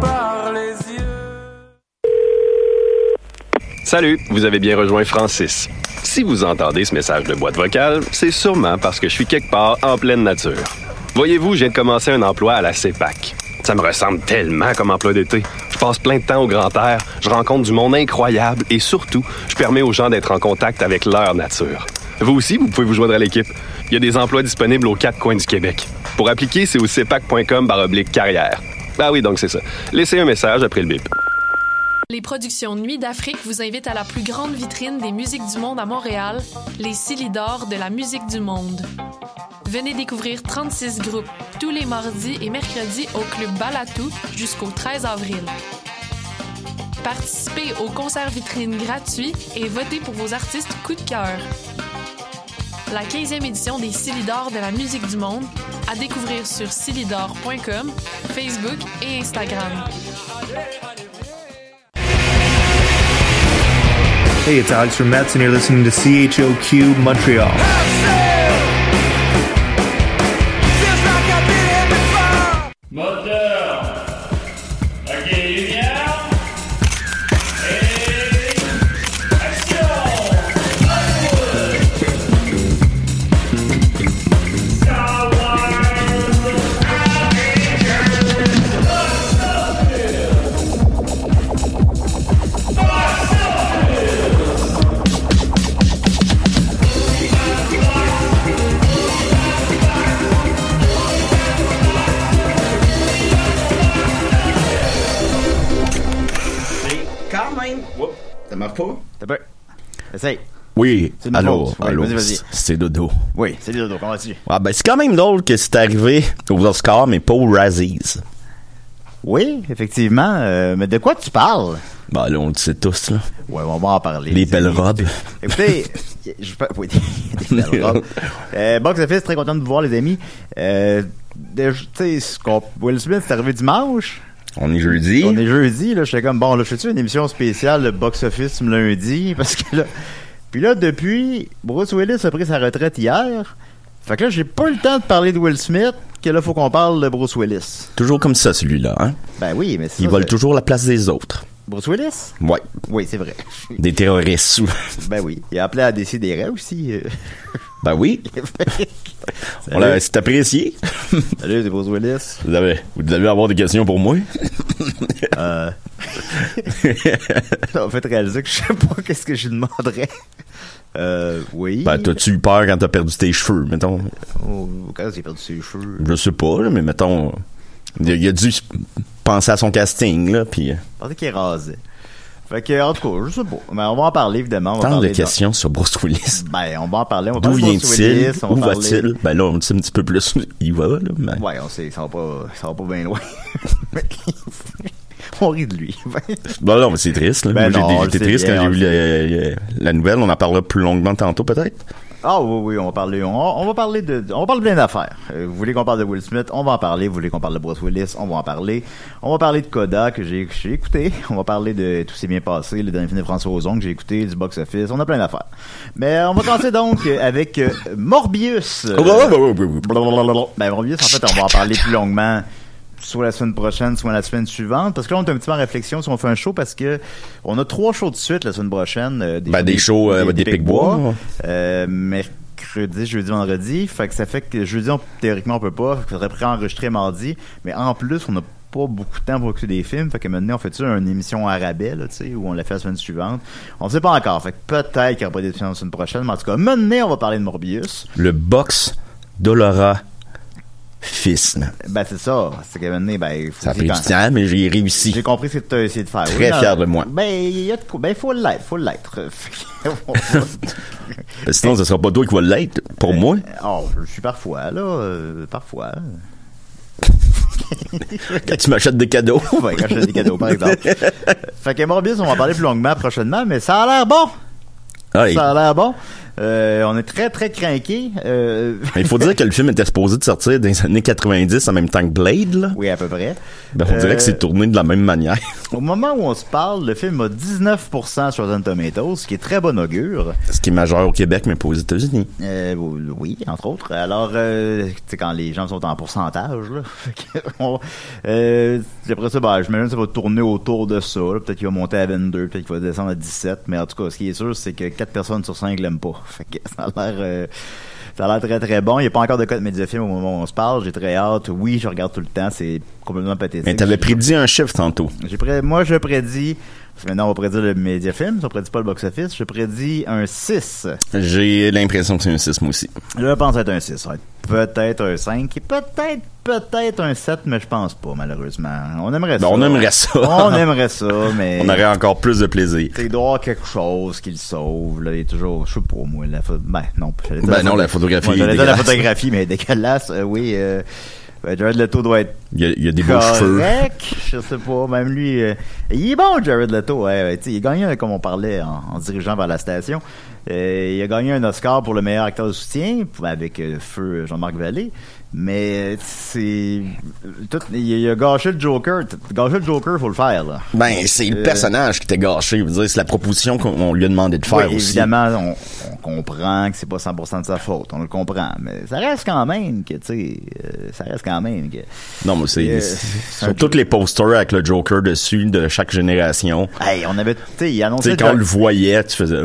par les yeux. Salut, vous avez bien rejoint Francis. Si vous entendez ce message de boîte vocale, c'est sûrement parce que je suis quelque part en pleine nature. Voyez-vous, de commencer un emploi à la CEPAC. Ça me ressemble tellement comme emploi d'été. Je passe plein de temps au grand air, je rencontre du monde incroyable et surtout, je permets aux gens d'être en contact avec leur nature. Vous aussi, vous pouvez vous joindre à l'équipe. Il y a des emplois disponibles aux quatre coins du Québec. Pour appliquer, c'est au cepac.com carrière. Ah oui, donc c'est ça. Laissez un message après le bip. Les productions Nuit d'Afrique vous invitent à la plus grande vitrine des musiques du monde à Montréal, les Silidor de la musique du monde. Venez découvrir 36 groupes tous les mardis et mercredis au Club Balatou jusqu'au 13 avril. Participez au concert vitrine gratuit et votez pour vos artistes coup de cœur. La 15e édition des Silidor de la musique du monde à découvrir sur silidor.com, Facebook et Instagram. Hey, it's Alex from Mets, and you're listening to CHOQ Montreal. Vas-y. c'est Dodo. Oui, salut Dodo, comment vas-tu? Ah, ben, c'est quand même drôle que c'est arrivé aux Oscars, mais pas aux Razzies. Oui, effectivement. euh, mais de quoi tu parles? Ben, là, on le sait tous, là. Ouais, on va en parler. Les belles robes. Écoutez, je peux- oui, des belles robes. Euh, Box Office, très content de vous voir, les amis. Euh, tu sais, Will Smith, c'est arrivé dimanche. On est jeudi. On est jeudi, là. J'étais comme, bon, là, je fais-tu une émission spéciale de Box Office lundi? Parce que là. Puis là, depuis, Bruce Willis a pris sa retraite hier. Fait que là, j'ai pas eu le temps de parler de Will Smith, que là, faut qu'on parle de Bruce Willis. Toujours comme ça, celui-là, hein? Ben oui, mais c'est Il ça, c'est- toujours la place des autres. Bruce Willis? Ouais. Oui, c'est vrai. Des terroristes. Ben oui. Il a appelé à décider aussi. euh. ben oui. On l'a, c'est apprécié. Salut, c'est Bruce Willis. Vous avez, vous devez avoir des questions pour moi. Euh... Ça m'a fait réaliser que je sais pas qu'est-ce que je lui demanderais. Euh, oui. Ben, t'as-tu eu peur quand t'as perdu tes cheveux, mettons? Oh, quand a perdu ses cheveux. Je sais pas, là, mais mettons, il a, il a dû penser à son casting, là, puis... euh, Je pensais qu'il rasait. Fait que, en tout cas, je sais pas. Mais on va en parler, évidemment. On va Tant de questions sur Bruce Willis. Ben, on va en parler. D'où parler de Bruce vient-il? Où va-t-il? Ben là, on sait un petit peu plus. Il va, là. Mais... Ouais, on sait, ça va pas, ça va pas bien loin. on rit de lui. Ben non, mais c'est triste. Là. Ben Moi, j'étais triste bien, quand j'ai vu la, la nouvelle. On en parlera plus longuement tantôt, peut-être. Ah oui, oui, on va parler, on, on va parler de, on de plein d'affaires. Euh, vous voulez qu'on parle de Will Smith, on va en parler. Vous voulez qu'on parle de Bruce Willis, on va en parler. On va parler de Coda que j'ai écouté. On va parler de tout s'est bien passé, le dernier film de François Ozon que j'ai écouté, du box office. On a plein d'affaires. Mais on va commencer donc euh, avec euh, Morbius. Euh, blablabla. ben Morbius, en fait, on va en parler plus longuement soit la semaine prochaine, soit la semaine suivante. Parce que là, on est un petit peu en réflexion si on fait un show parce que on a trois shows de suite la semaine prochaine. euh, Ben, des shows, euh, des Pic-Bois. Euh, mercredi, jeudi, vendredi. Fait que ça fait que jeudi, on, théoriquement, on peut pas. Fait faudrait préenregistrer mardi. Mais en plus, on n'a pas beaucoup de temps pour écouter des films. Fait que maintenant, on fait ça une émission à rabais, là, tu sais, où on l'a fait la semaine suivante. On ne sait pas encore. Fait que peut-être qu'il n'y aura pas d'émission la semaine prochaine. Mais en tout cas, maintenant, on va parler de Morbius. Le box Dolora Fils. Ben, c'est ça. C'est maintenant, ben, il faut Ça a pris du temps, mais j'ai réussi. J'ai compris ce que tu as essayé de faire. Très fier de moi. Ben, il y a de quoi. Ben, faut l'être, faut l'être. Ben, Sinon, ce sera pas toi qui va l'être pour moi. oh, je suis parfois, là. euh, parfois. Quand tu m'achètes des cadeaux. Ouais, quand j'achète des cadeaux, par exemple. fait que Morbius, on va en parler plus longuement prochainement, mais ça a l'air bon. Ça a l'air bon. Euh, on est très, très craqués. Euh, il faut dire que le film était supposé de sortir dans les années 90 en même temps que Blade, là. oui, à peu près. Ben, on dirait Euh, que c'est tourné de la même manière. Au moment où on se parle, le film a 19% sur Rotten Tomatoes, ce qui est très bon augure. Ce qui est majeur au Québec, mais pas aux États-Unis. Euh, oui, entre autres. Alors, euh, tu sais, quand les gens sont en pourcentage, là. On- euh, après ça, ben, j'imagine que ça va tourner autour de ça. Peut-être qu'il va monter à 22, peut-être qu'il va descendre à 17. Mais en tout cas, ce qui est sûr, c'est que 4 personnes sur 5 l'aiment pas. Fait que ça a l'air... euh, ça a l'air très très bon. Il n'y a pas encore de code Mediafilm au moment où on se parle. J'ai très hâte. Oui, je regarde tout le temps. C'est complètement pathétique. Mais t'avais prédit un chiffre tantôt. J'ai pré- Moi, je prédis... Maintenant, on va prédire le Mediafilm. On prédit pas le box-office. Je prédis un 6. J'ai l'impression que c'est un 6, moi aussi. Je pense être un 6. Ça va être peut-être un 5. et Peut-être, peut-être un 7, mais je pense pas, malheureusement. On aimerait Ben, ça. on aimerait ça. On aimerait ça, mais. On aurait encore plus de plaisir. Il doit y avoir quelque chose qui le sauve. Là. Il est toujours, je sais pas, moi, la. Ben, non. Ben non, la photographie Ouais, est la photographie, mais dégueulasse. euh, oui, euh, ben, Jared Leto doit être Il y a, il y a des beaux cheveux. correct. Je sais pas, même lui. euh, il est bon, Jared Leto. Ouais, ouais, tu sais, il a gagné, comme on parlait en, en dirigeant vers la station. Euh, il a gagné un Oscar pour le meilleur acteur de soutien avec euh, feu Jean-Marc Vallée. Mais c'est tout, il, a gâché le Joker. Gâcher le Joker, faut le faire là. Ben, c'est le Euh, personnage qui était gâché. C'est la proposition qu'on on lui a demandé de faire Oui, aussi. évidemment, on, on comprend que c'est pas 100% de sa faute, on le comprend, mais ça reste quand même que, tu sais, euh, ça reste quand même que... Non, mais c'est Euh, sur tous les posters avec le Joker dessus de chaque génération. Hey, on avait, tu sais, il Tu sais, quand on le voyait, tu faisais.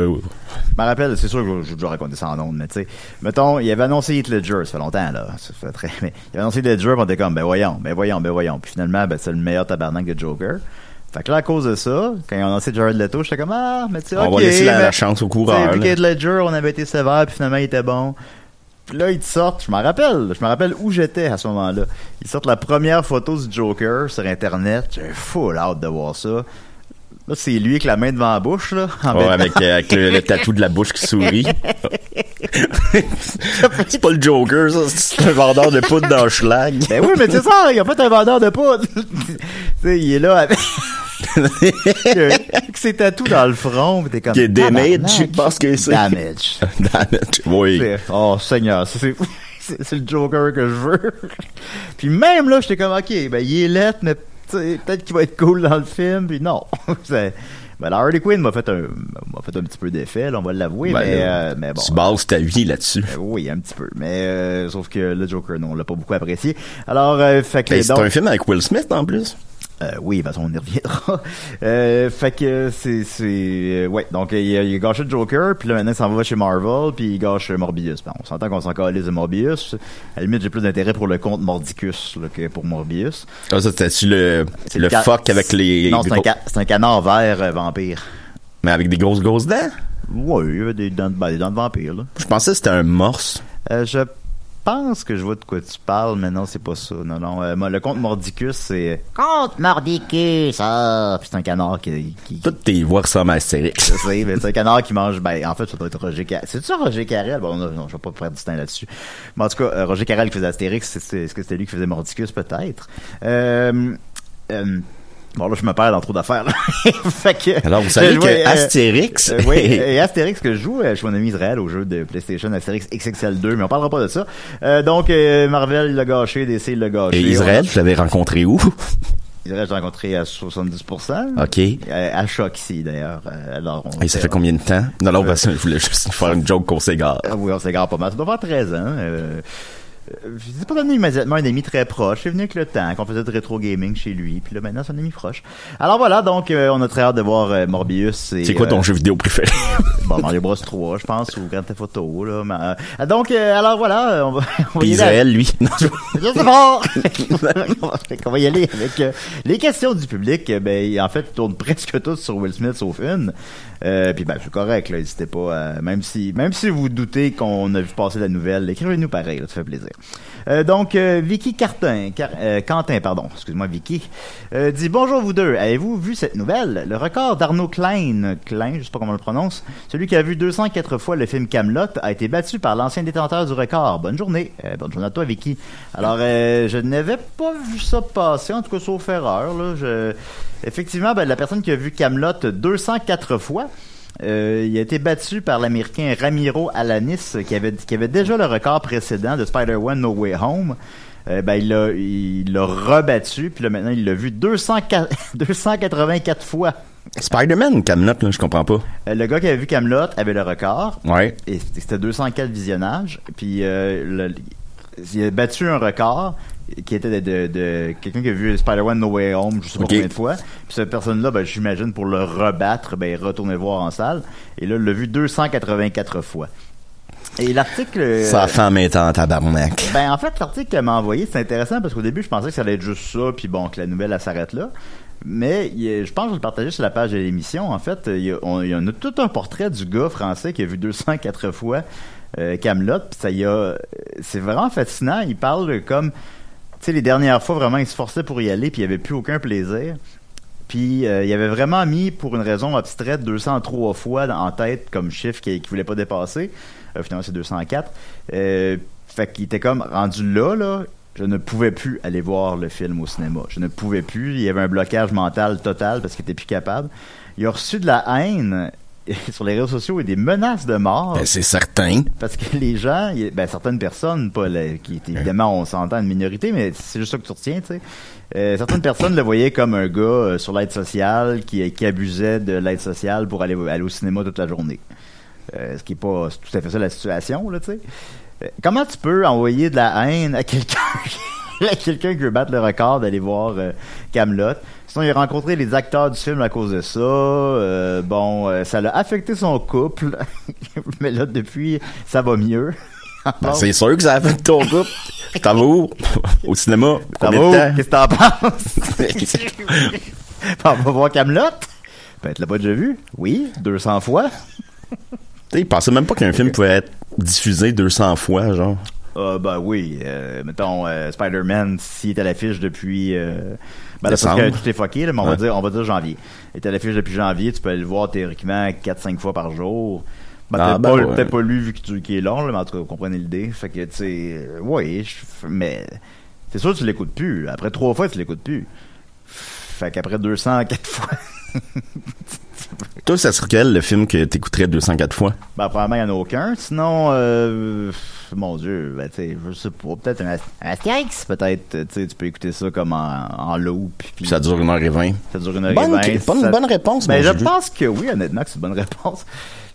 Je me rappelle, c'est sûr que j'ai déjà raconté ça en ondes, mais tu sais, mettons, il avait annoncé Heath Ledger, ça fait longtemps, là, ça fait très, mais il avait annoncé Heath Ledger, pis on était comme, ben voyons, ben voyons, ben voyons, puis finalement, ben c'est le meilleur tabarnak de Joker. Fait que là, à cause de ça, quand ils ont annoncé Jared Leto, j'étais comme, ah, mais tu sais, On ok, va laisser la- mais- la chance au coureur, là. qu'Heath Ledger, on avait été sévère, puis finalement, il était bon. Puis là, ils te sortent, je m'en rappelle, je me rappelle où j'étais à ce moment-là. Ils sortent la première photo du Joker sur Internet, j'ai full hâte de voir ça. Là, c'est lui avec la main devant la bouche, là. en ouais, avec, euh, avec le, le tatou de la bouche qui sourit. c'est pas le Joker, ça. C'est un vendeur de poudre dans le schlag. Ben oui, mais c'est ça, il a fait un vendeur de poudre. tu sais, il est là avec, avec ses tatous dans le front, t'es comme. Qui est damage, je pense que c'est. Damage. Damage. Oui. C'est- Oh, Seigneur, ça, c'est, c'est, c'est le Joker que je veux. puis même là, j'étais comme, ok, ben il est lettre, mais peut-être qu'il va être cool dans le film, puis non. Ben, la Harley Quinn m'a fait un, m'a fait un petit peu d'effet, là, on va l'avouer, Ben, mais, euh, mais bon. Tu bases ta vie là-dessus. Euh, oui, un petit peu. Mais euh, sauf que le Joker, non, on l'a pas beaucoup apprécié. Alors, euh, fait que Ben, c'est donc- un film avec Will Smith en plus. Euh, oui, façon, on y reviendra. Euh, fait que c'est... c'est euh, ouais, donc il a, il a gâché le Joker, puis là, maintenant, il s'en va chez Marvel, puis il gâche Morbius. Bon, on s'entend qu'on s'en calisse de Morbius. À la limite, j'ai plus d'intérêt pour le compte Mordicus là, que pour Morbius. Ah, ça, c'était-tu le, C'est le ca- fuck avec les. Non, c'est un, ca- canard vert euh, vampire. Mais avec des grosses, grosses dents? Oui, il y a des dents, de- ben, des dents de vampire, là. Je pensais que c'était un morse. Euh, je pense que je vois de quoi tu parles, mais non, c'est pas ça. Non, non. euh, le compte Mordicus, c'est... Compte Mordicus! Ah! Puis c'est un canard qui... qui Toutes tes voix ressemblent à Astérix. Je sais, mais c'est un canard qui mange. Ben, en fait, ça doit être Roger Carrel. C'est ça Roger Carrel? Bon, non, non, je vais pas faire du temps là-dessus. Mais en tout cas, euh, Roger Carrel qui faisait Astérix, est-ce que c'était lui qui faisait Mordicus? Peut-être. Euh, euh, bon, là, je me perds dans trop d'affaires. là. fait que, Alors, vous savez je- que euh, Astérix. euh, oui, et Astérix que je joue euh, chez mon ami Israël au jeu de PlayStation Astérix XXL 2, mais on parlera pas de ça. Euh, donc, Marvel l'a gâché, DC l'a gâché. Et Israël, tu l'avais rencontré où? Israël, j'ai rencontré à 70%. OK. À choc ici, d'ailleurs. Alors, on Et ça fait combien de temps? Non, non, parce que je voulais juste faire une joke qu'on s'égare. Ah oui, on s'égare pas mal. Ça doit faire 13 ans. Euh, je sais pas devenu immédiatement un ami très proche. C'est venu avec le temps, qu'on faisait de rétro gaming chez lui. Puis là, maintenant, c'est un ami proche. Alors voilà, donc, euh, on a très hâte de voir euh, Morbius. et, C'est quoi ton euh, jeu vidéo préféré? Bon, Mario Bros 3, je pense, ou Grand Theft Auto, là. mais, donc, euh, alors voilà, on va, on va y aller Israël, lui. Non, je- je sais pas! on va y aller avec les questions du public. Ben, en fait, ils tournent presque tous sur Will Smith, sauf une. Euh, puis ben, c'est correct, là. N'hésitez pas, à- même si, même si vous doutez qu'on a vu passer la nouvelle, écrivez-nous pareil, là, ça fait plaisir. Euh, donc, euh, Vicky Cartin, Car- euh, Quentin, pardon, excuse-moi, Vicky, euh, dit bonjour vous deux. Avez-vous vu cette nouvelle? Le record d'Arnaud Klein, Klein, je sais pas comment on le prononce, celui qui a vu 204 fois le film Camelot, a été battu par l'ancien détenteur du record. Bonne journée, Euh, bonne journée à toi, Vicky. Alors, euh, je n'avais pas vu ça passer, en tout cas sauf erreur. Là, je... Effectivement, ben, la personne qui a vu Camelot 204 fois. Euh, il a été battu par l'Américain Ramiro Alanis, qui avait, qui avait déjà le record précédent de Spider-Man No Way Home. Euh, ben, il l'a il rebattu, puis là, maintenant, il l'a vu 204 284 fois. Spider-Man Camelot, là, je comprends pas. Euh, le gars qui avait vu Camelot avait le record. Ouais. Et c'était c'était 204 visionnages. Puis euh, le- il a battu un record qui était de, de- de quelqu'un qui a vu Spider-Man No Way Home, je sais pas combien de fois. Puis cette personne-là, ben, j'imagine, pour le rebattre, ben, il retournait le voir en salle. Et là, il l'a vu 284 fois. Et l'article... Ça a fait en mettant en tabarnak. Ben, en fait, l'article qu'elle m'a envoyé, c'est intéressant parce qu'au début, je pensais que ça allait être juste ça, puis bon, que la nouvelle, elle s'arrête là. Mais je pense que je vais le partager sur la page de l'émission. En fait, il y, a, on- il y en a tout un portrait du gars français qui a vu 204 fois euh, Camelot. Puis ça y a, c'est vraiment fascinant. Il parle comme, les dernières fois, vraiment, il se forçait pour y aller, puis il n'y avait plus aucun plaisir. Puis euh, il avait vraiment mis, pour une raison abstraite, 203 fois en tête comme chiffre qu'il ne voulait pas dépasser. Euh, finalement, c'est 204. Euh, fait qu'il était comme rendu là, là. Je ne pouvais plus aller voir le film au cinéma. Je ne pouvais plus. Il y avait un blocage mental total parce qu'il était plus capable. Il a reçu de la haine sur les réseaux sociaux et des menaces de mort. Ben, c'est certain. Parce que les gens, y ben, certaines personnes, pas les- qui étaient évidemment, on s'entend une minorité, mais c'est juste ça que tu retiens, tu sais. Euh, certaines personnes le voyaient comme un gars euh, sur l'aide sociale qui, qui abusait de l'aide sociale pour aller, aller au cinéma toute la journée. Euh, ce qui est pas tout à fait ça la situation, là, tu sais. Euh, comment tu peux envoyer de la haine à quelqu'un? quelqu'un qui veut battre le record d'aller voir euh, Camelot Sinon, il a rencontré les acteurs du film à cause de ça. Euh, bon, euh, ça l'a affecté son couple, mais là depuis, ça va mieux. Ben, c'est sûr que ça a fait ton couple. T'en vas où? Au cinéma? Combien? Qu'est-ce que t'en penses? On va voir Camelot. Ben, tu l'as pas déjà vu Oui, 200 fois. Tu sais, il pensait même pas qu'un film pouvait être diffusé 200 fois, genre. Ah ben oui, euh, mettons euh, Spider-Man s'il est à l'affiche depuis euh, ben là, parce que tout est fucké là, mais on va dire on va dire janvier. Il est à l'affiche depuis janvier, tu peux aller le voir théoriquement 4 5 fois par jour. Ben, Ah, peut-être ben pas, ouais. pas lu vu que tu- qu'il est long là, mais en tout cas, vous comprenez l'idée. Fait que tu sais euh, oui, je- mais c'est sûr que tu l'écoutes plus. Après trois fois, tu l'écoutes plus. Fait qu'après 204 fois Toi, ça serait quel le film que t'écouterais 204 fois? Ben, probablement, il n'y en a aucun. Sinon, euh, mon Dieu, ben, tu sais, je sais pas. Peut-être un, Ast- un Astérix, peut-être. Tu sais, tu peux écouter ça comme en, en loop. Puis Puis ça dure 1h20. ça dure une heure Bonne, et vingt. bonne, Ça- bonne réponse, Ben, je pense que oui, honnêtement, que c'est une bonne réponse.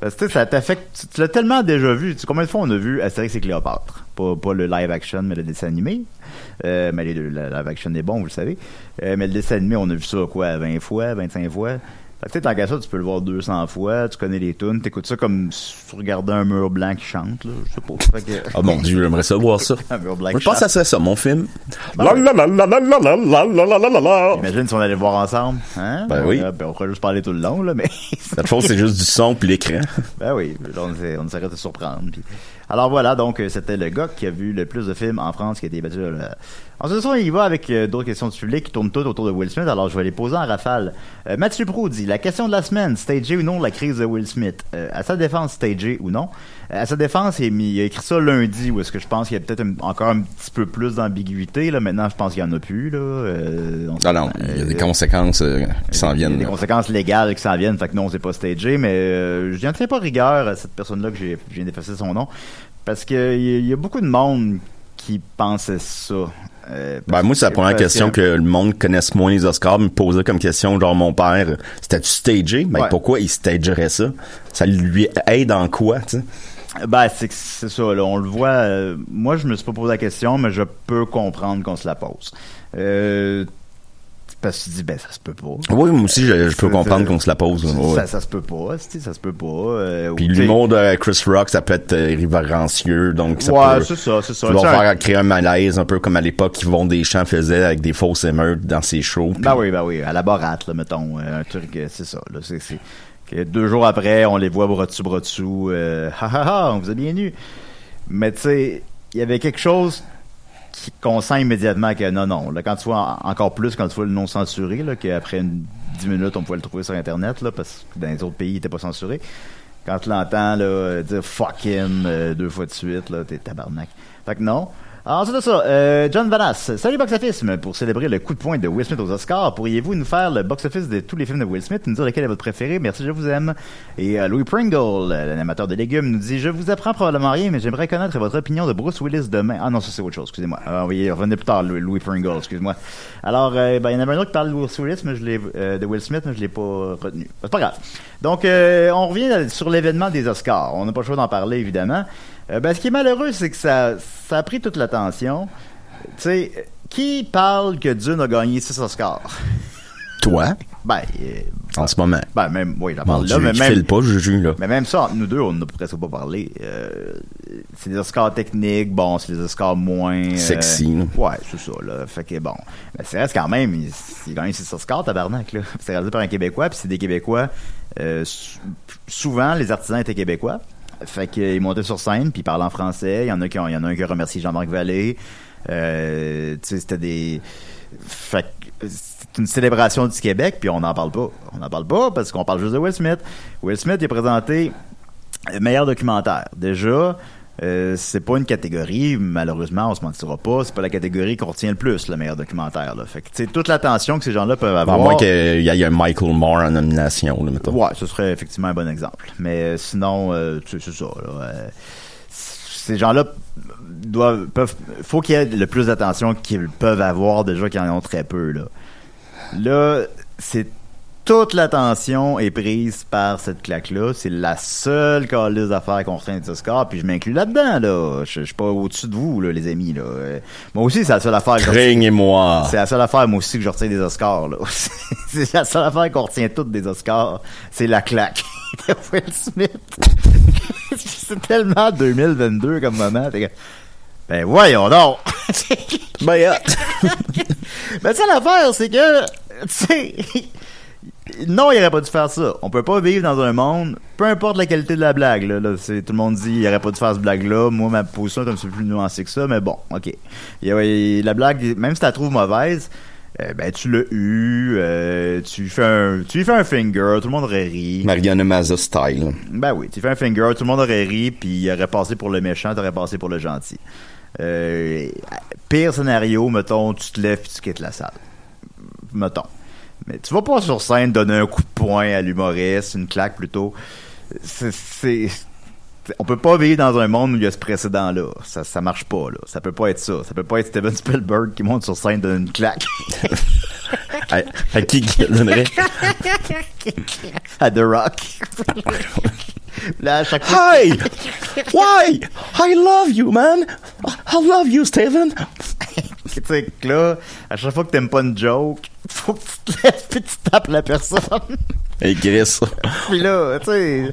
Parce que, tu sais, ça t'affecte. Tu, tu l'as tellement déjà vu. Tu sais, combien de fois on a vu Astérix et Cléopâtre? Pas, pas le live action, mais le dessin animé. Euh, mais les deux, le live action est bon, vous le savez. Euh, mais le dessin animé, on a vu ça, quoi, 20 fois, 25 fois. Fait que, tu sais, tant qu'à ça, tu peux le voir 200 fois, tu connais les tunes, t'écoutes ça comme si tu regardais un mur blanc qui chante, là, je sais pas. Fait que- Oh mon dieu, j'aimerais ça voir ça. un mur blanc Moi, qui je pense que ça serait ça, mon film. Ben La ouais. la la la la la la la la la la la la. Imagine si on allait le voir ensemble, hein? Ben oui. Euh, ben, on pourrait juste parler tout le long, là, mais... Cette fois, c'est juste du son puis l'écran. Ben oui, on, on essaierait de se surprendre. puis- Alors voilà, donc euh, c'était le gars qui a vu le plus de films en France qui a été battu. là. Ensuite, ça, il va avec euh, d'autres questions du public qui tournent toutes autour de Will Smith. Alors je vais les poser en rafale. Euh, Mathieu Pro dit la question de la semaine stagé ou non la crise de Will Smith? Euh, À sa défense, stagé ou non? À sa défense, il a, mis- il a écrit ça lundi où est-ce que je pense qu'il y a peut-être encore un petit peu plus d'ambiguïté. Là maintenant, je pense qu'il y en a plus. Là. On Non, non, il y a des conséquences qui s'en il y a viennent. des là. conséquences légales qui s'en viennent, fait que non, c'est pas stagé, mais je n'en tiens pas rigueur à cette personne-là que j'ai je viens d'effacer son nom, parce que il y, y a beaucoup de monde qui pensait ça. Euh, Ben, moi, c'est la première question que le monde connaisse moins les Oscars, me posait comme question, genre, mon père, c'était-tu stagé? Ben, Ouais. pourquoi il stagerait ça? Ça lui aide en quoi, tu sais? Ben, c'est que c'est ça, là, on le voit. euh, moi, je me suis pas posé la question, mais je peux comprendre qu'on se la pose. Euh, parce que tu dis, ben, ça se peut pas. Oui, moi aussi, je, je peux comprendre qu'on se la pose. ouais. Ça, ça se peut pas, tu sais, ça se peut pas. euh, Puis l'humour de Chris Rock, ça peut être euh, révérencieux, donc ça Ouais, peut c'est ça, c'est ça. vouloir Tu sais, un- faire créer un malaise, un peu comme à l'époque, Yvon Deschamps faisait avec des fausses émeutes dans ses shows. puis- Ben oui, ben oui, à la barate, là, mettons, euh, un truc, euh, c'est ça, là, c'est, que deux jours après, on les voit bras dessus, bras dessous, euh, ha ha ha, on vous a bien eu. Mais tu sais, il y avait quelque chose qu'on sent immédiatement que non, non, là, quand tu vois, en- encore plus quand tu vois le non censuré, là, qu'après une, 10 minutes, on pouvait le trouver sur Internet, là, parce que dans les autres pays, il était pas censuré. Quand tu l'entends, là, dire fucking euh, deux fois de suite, là, t'es tabarnak. Fait que non. Ensuite de ça, euh, John Vanas. Salut Box Office. Pour célébrer le coup de poing de Will Smith aux Oscars, pourriez-vous nous faire le box office de tous les films de Will Smith, nous dire lequel est votre préféré? Merci, je vous aime. Et euh, Louis Pringle, l'animateur de légumes, nous dit Je vous apprends probablement rien, mais j'aimerais connaître votre opinion de Bruce Willis demain. Ah non, ça c'est autre chose, excusez-moi. Ah, oui, revenez plus tard, Louis, Pringle, excuse-moi. Alors, euh, ben, il y en avait un autre qui parle de Bruce Willis, mais je l'ai, euh, de Will Smith, mais je l'ai pas retenu. C'est pas grave. Donc, euh, on revient sur l'événement des Oscars. On n'a pas le choix d'en parler, évidemment. Euh, ben, ce qui est malheureux, c'est que ça, ça a pris toute l'attention. Tu sais, qui parle que Dune a gagné 6 Oscars? Toi, Ben, euh, en ce moment. ben même, oui, j'en Bon, parle là, mais même, files pas, Juju, là. mais même ça, entre nous deux, on n'a presque pas parlé. Euh, c'est des Oscars techniques, bon, c'est des Oscars moins... euh, Sexy, là. Ouais, c'est ça, là. Fait que bon. Mais c'est reste quand même, il, il gagne ses Oscars, tabarnak, là. C'est réalisé par un Québécois, puis c'est des Québécois. Euh, sou- souvent, les artisans étaient Québécois. Fait qu'ils montaient sur scène, puis ils parlaient en français. Il y en a qui il y en a un qui a remercié Jean-Marc Vallée. Euh, tu sais, c'était des... Fait c'est une célébration du Québec, puis on n'en parle pas. On n'en parle pas parce qu'on parle juste de Will Smith. Will Smith il est présenté euh, meilleur documentaire. Déjà, euh, c'est pas une catégorie, malheureusement, on se mentira pas, c'est pas la catégorie qu'on retient le plus, le meilleur documentaire. Là. Fait que, tu sais, toute l'attention que ces gens-là peuvent À avoir. moins qu'il y ait un Michael Moore en nomination, là, mettons. Ouais, ce serait effectivement un bon exemple. Mais euh, sinon, euh, c'est ça. Là, euh, ces gens-là doivent peuvent faut qu'il y ait le plus d'attention qu'ils peuvent avoir déjà qu'ils en ont très peu là. Là, c'est toute l'attention est prise par cette claque-là. C'est la seule calice d'affaires qu'on retient de Oscar, puis je m'inclus là-dedans, là. Je je suis pas au-dessus de vous, là, les amis, là. Euh, Moi aussi, c'est la seule affaire que je retiens- Craignez-moi. c'est la seule affaire, moi aussi, que je retiens des Oscars, là. c'est la seule affaire qu'on retient toutes des Oscars. C'est la claque de Will Smith. c'est tellement 2022 comme moment. Ben, voyons donc! Ben, ben, ça, l'affaire, c'est que, tu sais, non, il aurait pas dû faire ça. On peut pas vivre dans un monde, peu importe la qualité de la blague, là, là, c'est, tout le monde dit, il aurait pas dû faire cette blague-là. Moi, ma position est un petit peu plus nuancée que ça, mais bon, ok. Il il- la blague, même si tu la trouves mauvaise, euh, ben, tu l'as eu, euh, tu lui fais un, tu fais un finger, tout le monde aurait ri. Mariana Maza style. Ben oui, tu fais un finger, tout le monde aurait ri, puis il aurait passé pour le méchant, t'aurais passé pour le gentil. Euh, pire scénario, mettons, tu te lèves puis tu quittes la salle. Mettons. Mais tu vas pas sur scène donner un coup de poing à l'humoriste, une claque plutôt. C'est, on peut pas vivre dans un monde où il y a ce précédent-là. Ça, ça marche pas, là. Ça peut pas être ça. Ça peut pas être Steven Spielberg qui monte sur scène donne une claque À, à qui qui donnerait? à The Rock. Là, à chaque fois, Hi! Why? I love you, man! I love you, Steven! tu sais, que là, à chaque fois que t'aimes pas une joke, faut que tu te lèves puis tu tapes la personne. Et Chris. puis là, tu sais,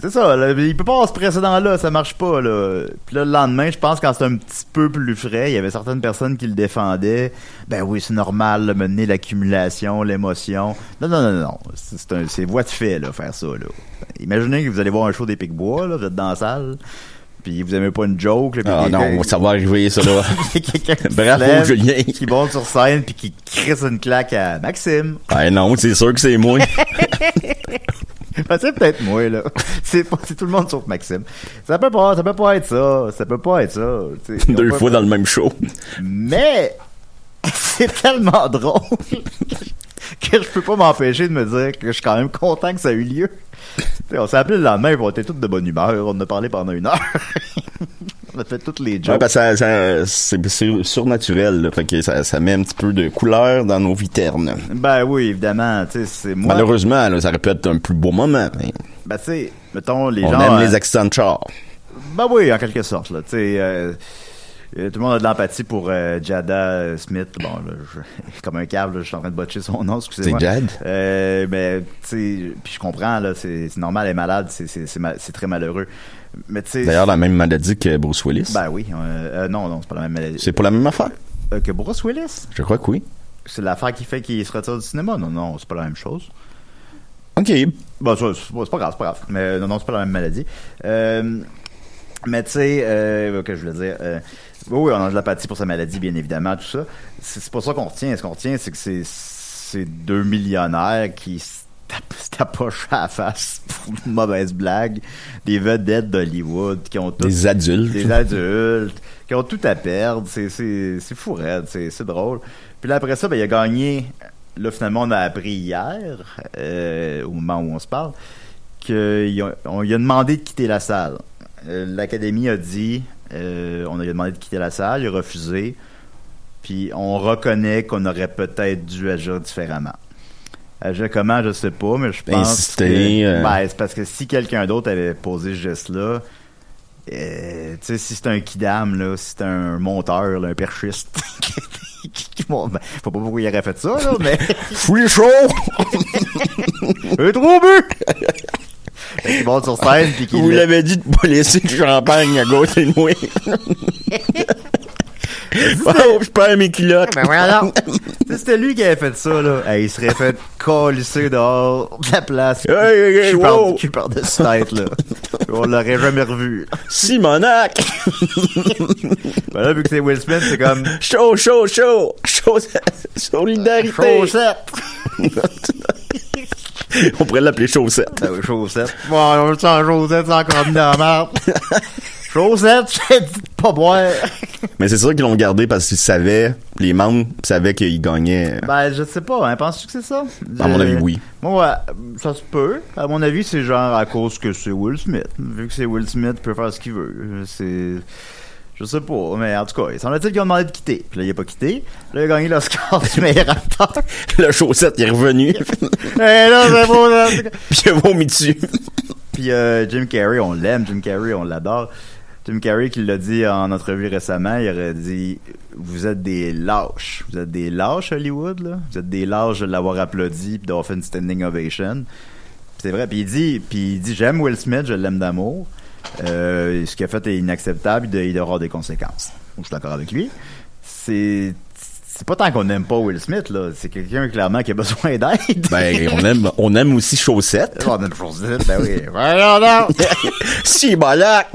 c'est ça, là, il peut pas avoir ce précédent-là, ça marche pas, là. Puis là, le lendemain, je pense, quand c'est un petit peu plus frais, il y avait certaines personnes qui le défendaient. Ben oui, c'est normal, là, mener l'accumulation, l'émotion. Non, non, non, non. C'est c'est un- c'est voie de fait, là, faire ça, là. Imaginez que vous allez voir un show des Pic-Bois, là, vous êtes dans la salle, puis vous aimez pas une joke, là, Ah non, ça va arriver, ça, là. Bravo, Julien. qui monte sur scène puis qui crisse une claque à Maxime. Ah non, c'est sûr que c'est moi. Ben, c'est peut-être moi là. C'est tout le monde sauf Maxime. Ça peut pas ça peut pas être ça, ça peut pas être ça. Deux fois pas- dans le même show. Mais c'est tellement drôle que je peux pas m'empêcher de me dire que je suis quand même content que ça a eu lieu. On s'est appelé le lendemain, on était tous de bonne humeur, on a parlé pendant une heure. on a fait toutes les jokes. Ouais, parce que ça, ça- c'est surnaturel, là. Fait que ça, ça met un petit peu de couleur dans nos vies ternes. Ben oui, évidemment, c'est moi. Malheureusement, là, ça aurait pu être un plus beau moment. mais Ben tu sais, mettons les on gens. aime euh, les accidents de char. Ben oui, en quelque sorte. Là. Tu sais, euh, euh, tout le monde a de l'empathie pour euh, Jada euh, Smith. Bon, là, je- comme un câble, là, je suis en train de botcher son nom, excusez-moi. C'est Jad? Euh, mais, tu sais, puis je comprends, là, c'est normal, elle est malade, c'est- c'est c'est ma- très malheureux. Mais, tu sais... D'ailleurs, la même maladie que Bruce Willis? Ben oui. non, non, c'est pas la même maladie. c'est pas la même affaire? Euh, que Bruce Willis? Je crois que oui. C'est l'affaire qui fait qu'il se retire du cinéma? Non, non, c'est pas la même chose. OK. Bon, c'est pas, grave, c'est pas grave. Mais non, non, c'est pas la même maladie. Mais tu sais, que je voulais dire, euh, oui, on a de l'apathie pour sa maladie, bien évidemment, tout ça. C'est pas ça qu'on retient. Ce qu'on retient, c'est que c'est deux millionnaires qui se tapocher à la face pour une mauvaise blague. Des vedettes d'Hollywood qui ont tout- Des adultes. Des adultes qui ont tout à perdre. C'est, fou raide, c'est, drôle. Puis là, après ça, ben, il a gagné. Là, finalement, on a appris hier, euh, au moment où on se parle, qu'il a, on lui a demandé de quitter la salle. Euh, L'Académie a dit, euh, on lui a demandé de quitter la salle, il a refusé. Puis on reconnaît qu'on aurait peut-être dû agir différemment. Agir comment, je sais pas, mais je pense Insister, que euh. ben, c'est parce que si quelqu'un d'autre avait posé ce geste-là, euh, tu sais, si c'est un kidam, là, si c'est un monteur, là, un perchiste, bon, ben, faut pas pourquoi il aurait fait ça, là, mais Free show! un trop but! Qu'il monte sur scène, puis Vous l'avez dit de pas laisser le champagne à gauche et nous. oh, je perds mes culottes. Ben voilà. Tu sais, c'était lui qui avait fait ça, là. Hey, il serait fait colisser dehors de la place. Hey, hey, hey, Cul wow. par- cul par-dessus tête, là. On l'aurait jamais revu. Simonac! Ben là, vu que c'est Will Smith, c'est comme... Chaud, chaud, chaud! Chaud, solidarité! Chaussette! On pourrait l'appeler chaussette. Ben oui, chaussette. Bon, on le sent chaussette, c'est encore mis dans la chaussette, de pas boire. Mais c'est sûr qu'ils l'ont gardé parce qu'ils savaient, les membres savaient qu'ils gagnaient. Ben, je sais pas, hein. Penses-tu que c'est ça? À mon Je- avis, oui. Moi, ouais, ça se peut. À mon avis, c'est genre à cause que c'est Will Smith. Vu que c'est Will Smith, il peut faire ce qu'il veut. C'est. Je sais pas, mais en tout cas, il semble-t-il qu'ils ont demandé de quitter. Puis là, il a pas quitté. Là, il a gagné l'Oscar du meilleur acteur. Le chaussette, il est revenu. Et là, c'est beau, là. Puis il a vomi dessus. Puis euh, Jim Carrey, on l'aime. Jim Carrey, on l'adore. Jim Carrey, qui l'a dit en entrevue récemment, il aurait dit Vous êtes des lâches. Vous êtes des lâches, Hollywood, là. Vous êtes des lâches de l'avoir applaudi puis d'avoir fait une standing ovation. C'est vrai. Puis il dit, puis il dit J'aime Will Smith, je l'aime d'amour. Euh, ce qu'il a fait est inacceptable, il doit- avoir des conséquences. Je suis d'accord avec lui. C'est. C'est pas tant qu'on n'aime pas Will Smith, là. C'est quelqu'un, clairement, qui a besoin d'aide. Ben, on aime, on aime aussi chaussette. On aime Chaussette, ben oui. Voyons donc! Simonac!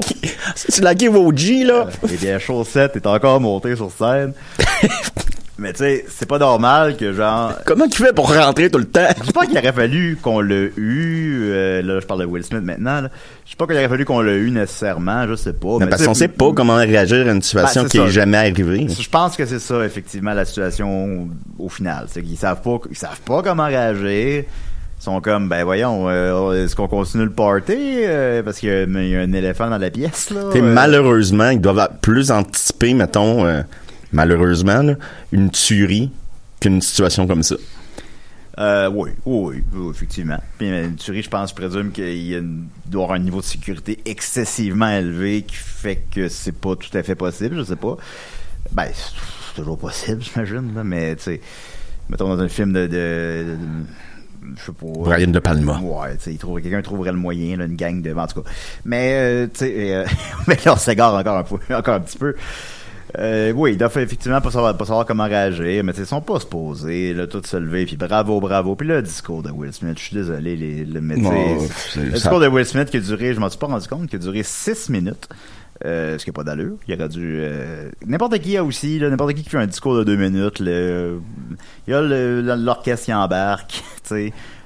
C'est la game OG, là. Et bien, Chaussette est encore monté sur scène. Mais tu sais, c'est pas normal que genre. Comment tu fais pour rentrer tout le temps? Je sais pas qu'il aurait fallu qu'on l'ait eu. euh, là, je parle de Will Smith maintenant. Là. Je sais pas qu'il aurait fallu qu'on l'ait eu nécessairement. Je sais pas. Mais parce qu'on sait pas comment réagir à une situation Ben, qui est jamais arrivée. Je pense que c'est ça, effectivement, la situation au, final. C'est qu'ils savent pas, ils savent pas comment réagir. Ils sont comme, ben voyons, euh, est-ce qu'on continue le party? Euh, parce qu'il y, y a un éléphant dans la pièce, là. Euh, malheureusement, ils doivent plus anticiper, mettons, malheureusement, là, une tuerie qu'une situation comme ça. Euh, oui, oui, oui, effectivement. Puis euh, une tuerie, je pense, je présume qu'il y a une- il doit y avoir un niveau de sécurité excessivement élevé qui fait que c'est pas tout à fait possible, je sais pas. Ben, c'est toujours possible, j'imagine, mais tu sais, mettons dans un film de, de, de- je sais pas. Brian De Palma. Ouais, tu sais, quelqu'un trouverait le moyen, là, une gang de, en tout cas. Mais, euh, tu sais, euh, mais là, on s'égare encore un peu, encore un petit peu. Euh, oui, ils doivent effectivement pas savoir, pas savoir comment réagir, mais ils sont pas supposés, là, tout se lever, puis bravo, bravo. Puis le discours de Will Smith, je suis désolé, les, le, mais tu sais, Oh, c'est- c'est- le ça- discours de Will Smith qui a duré, je m'en suis pas rendu compte, qui a duré 6 minutes. Euh, ce qui n'a pas d'allure. Il aurait dû. euh, n'importe qui a aussi, là, n'importe qui qui fait un discours de deux minutes. Le, il y a l'orchestre qui embarque.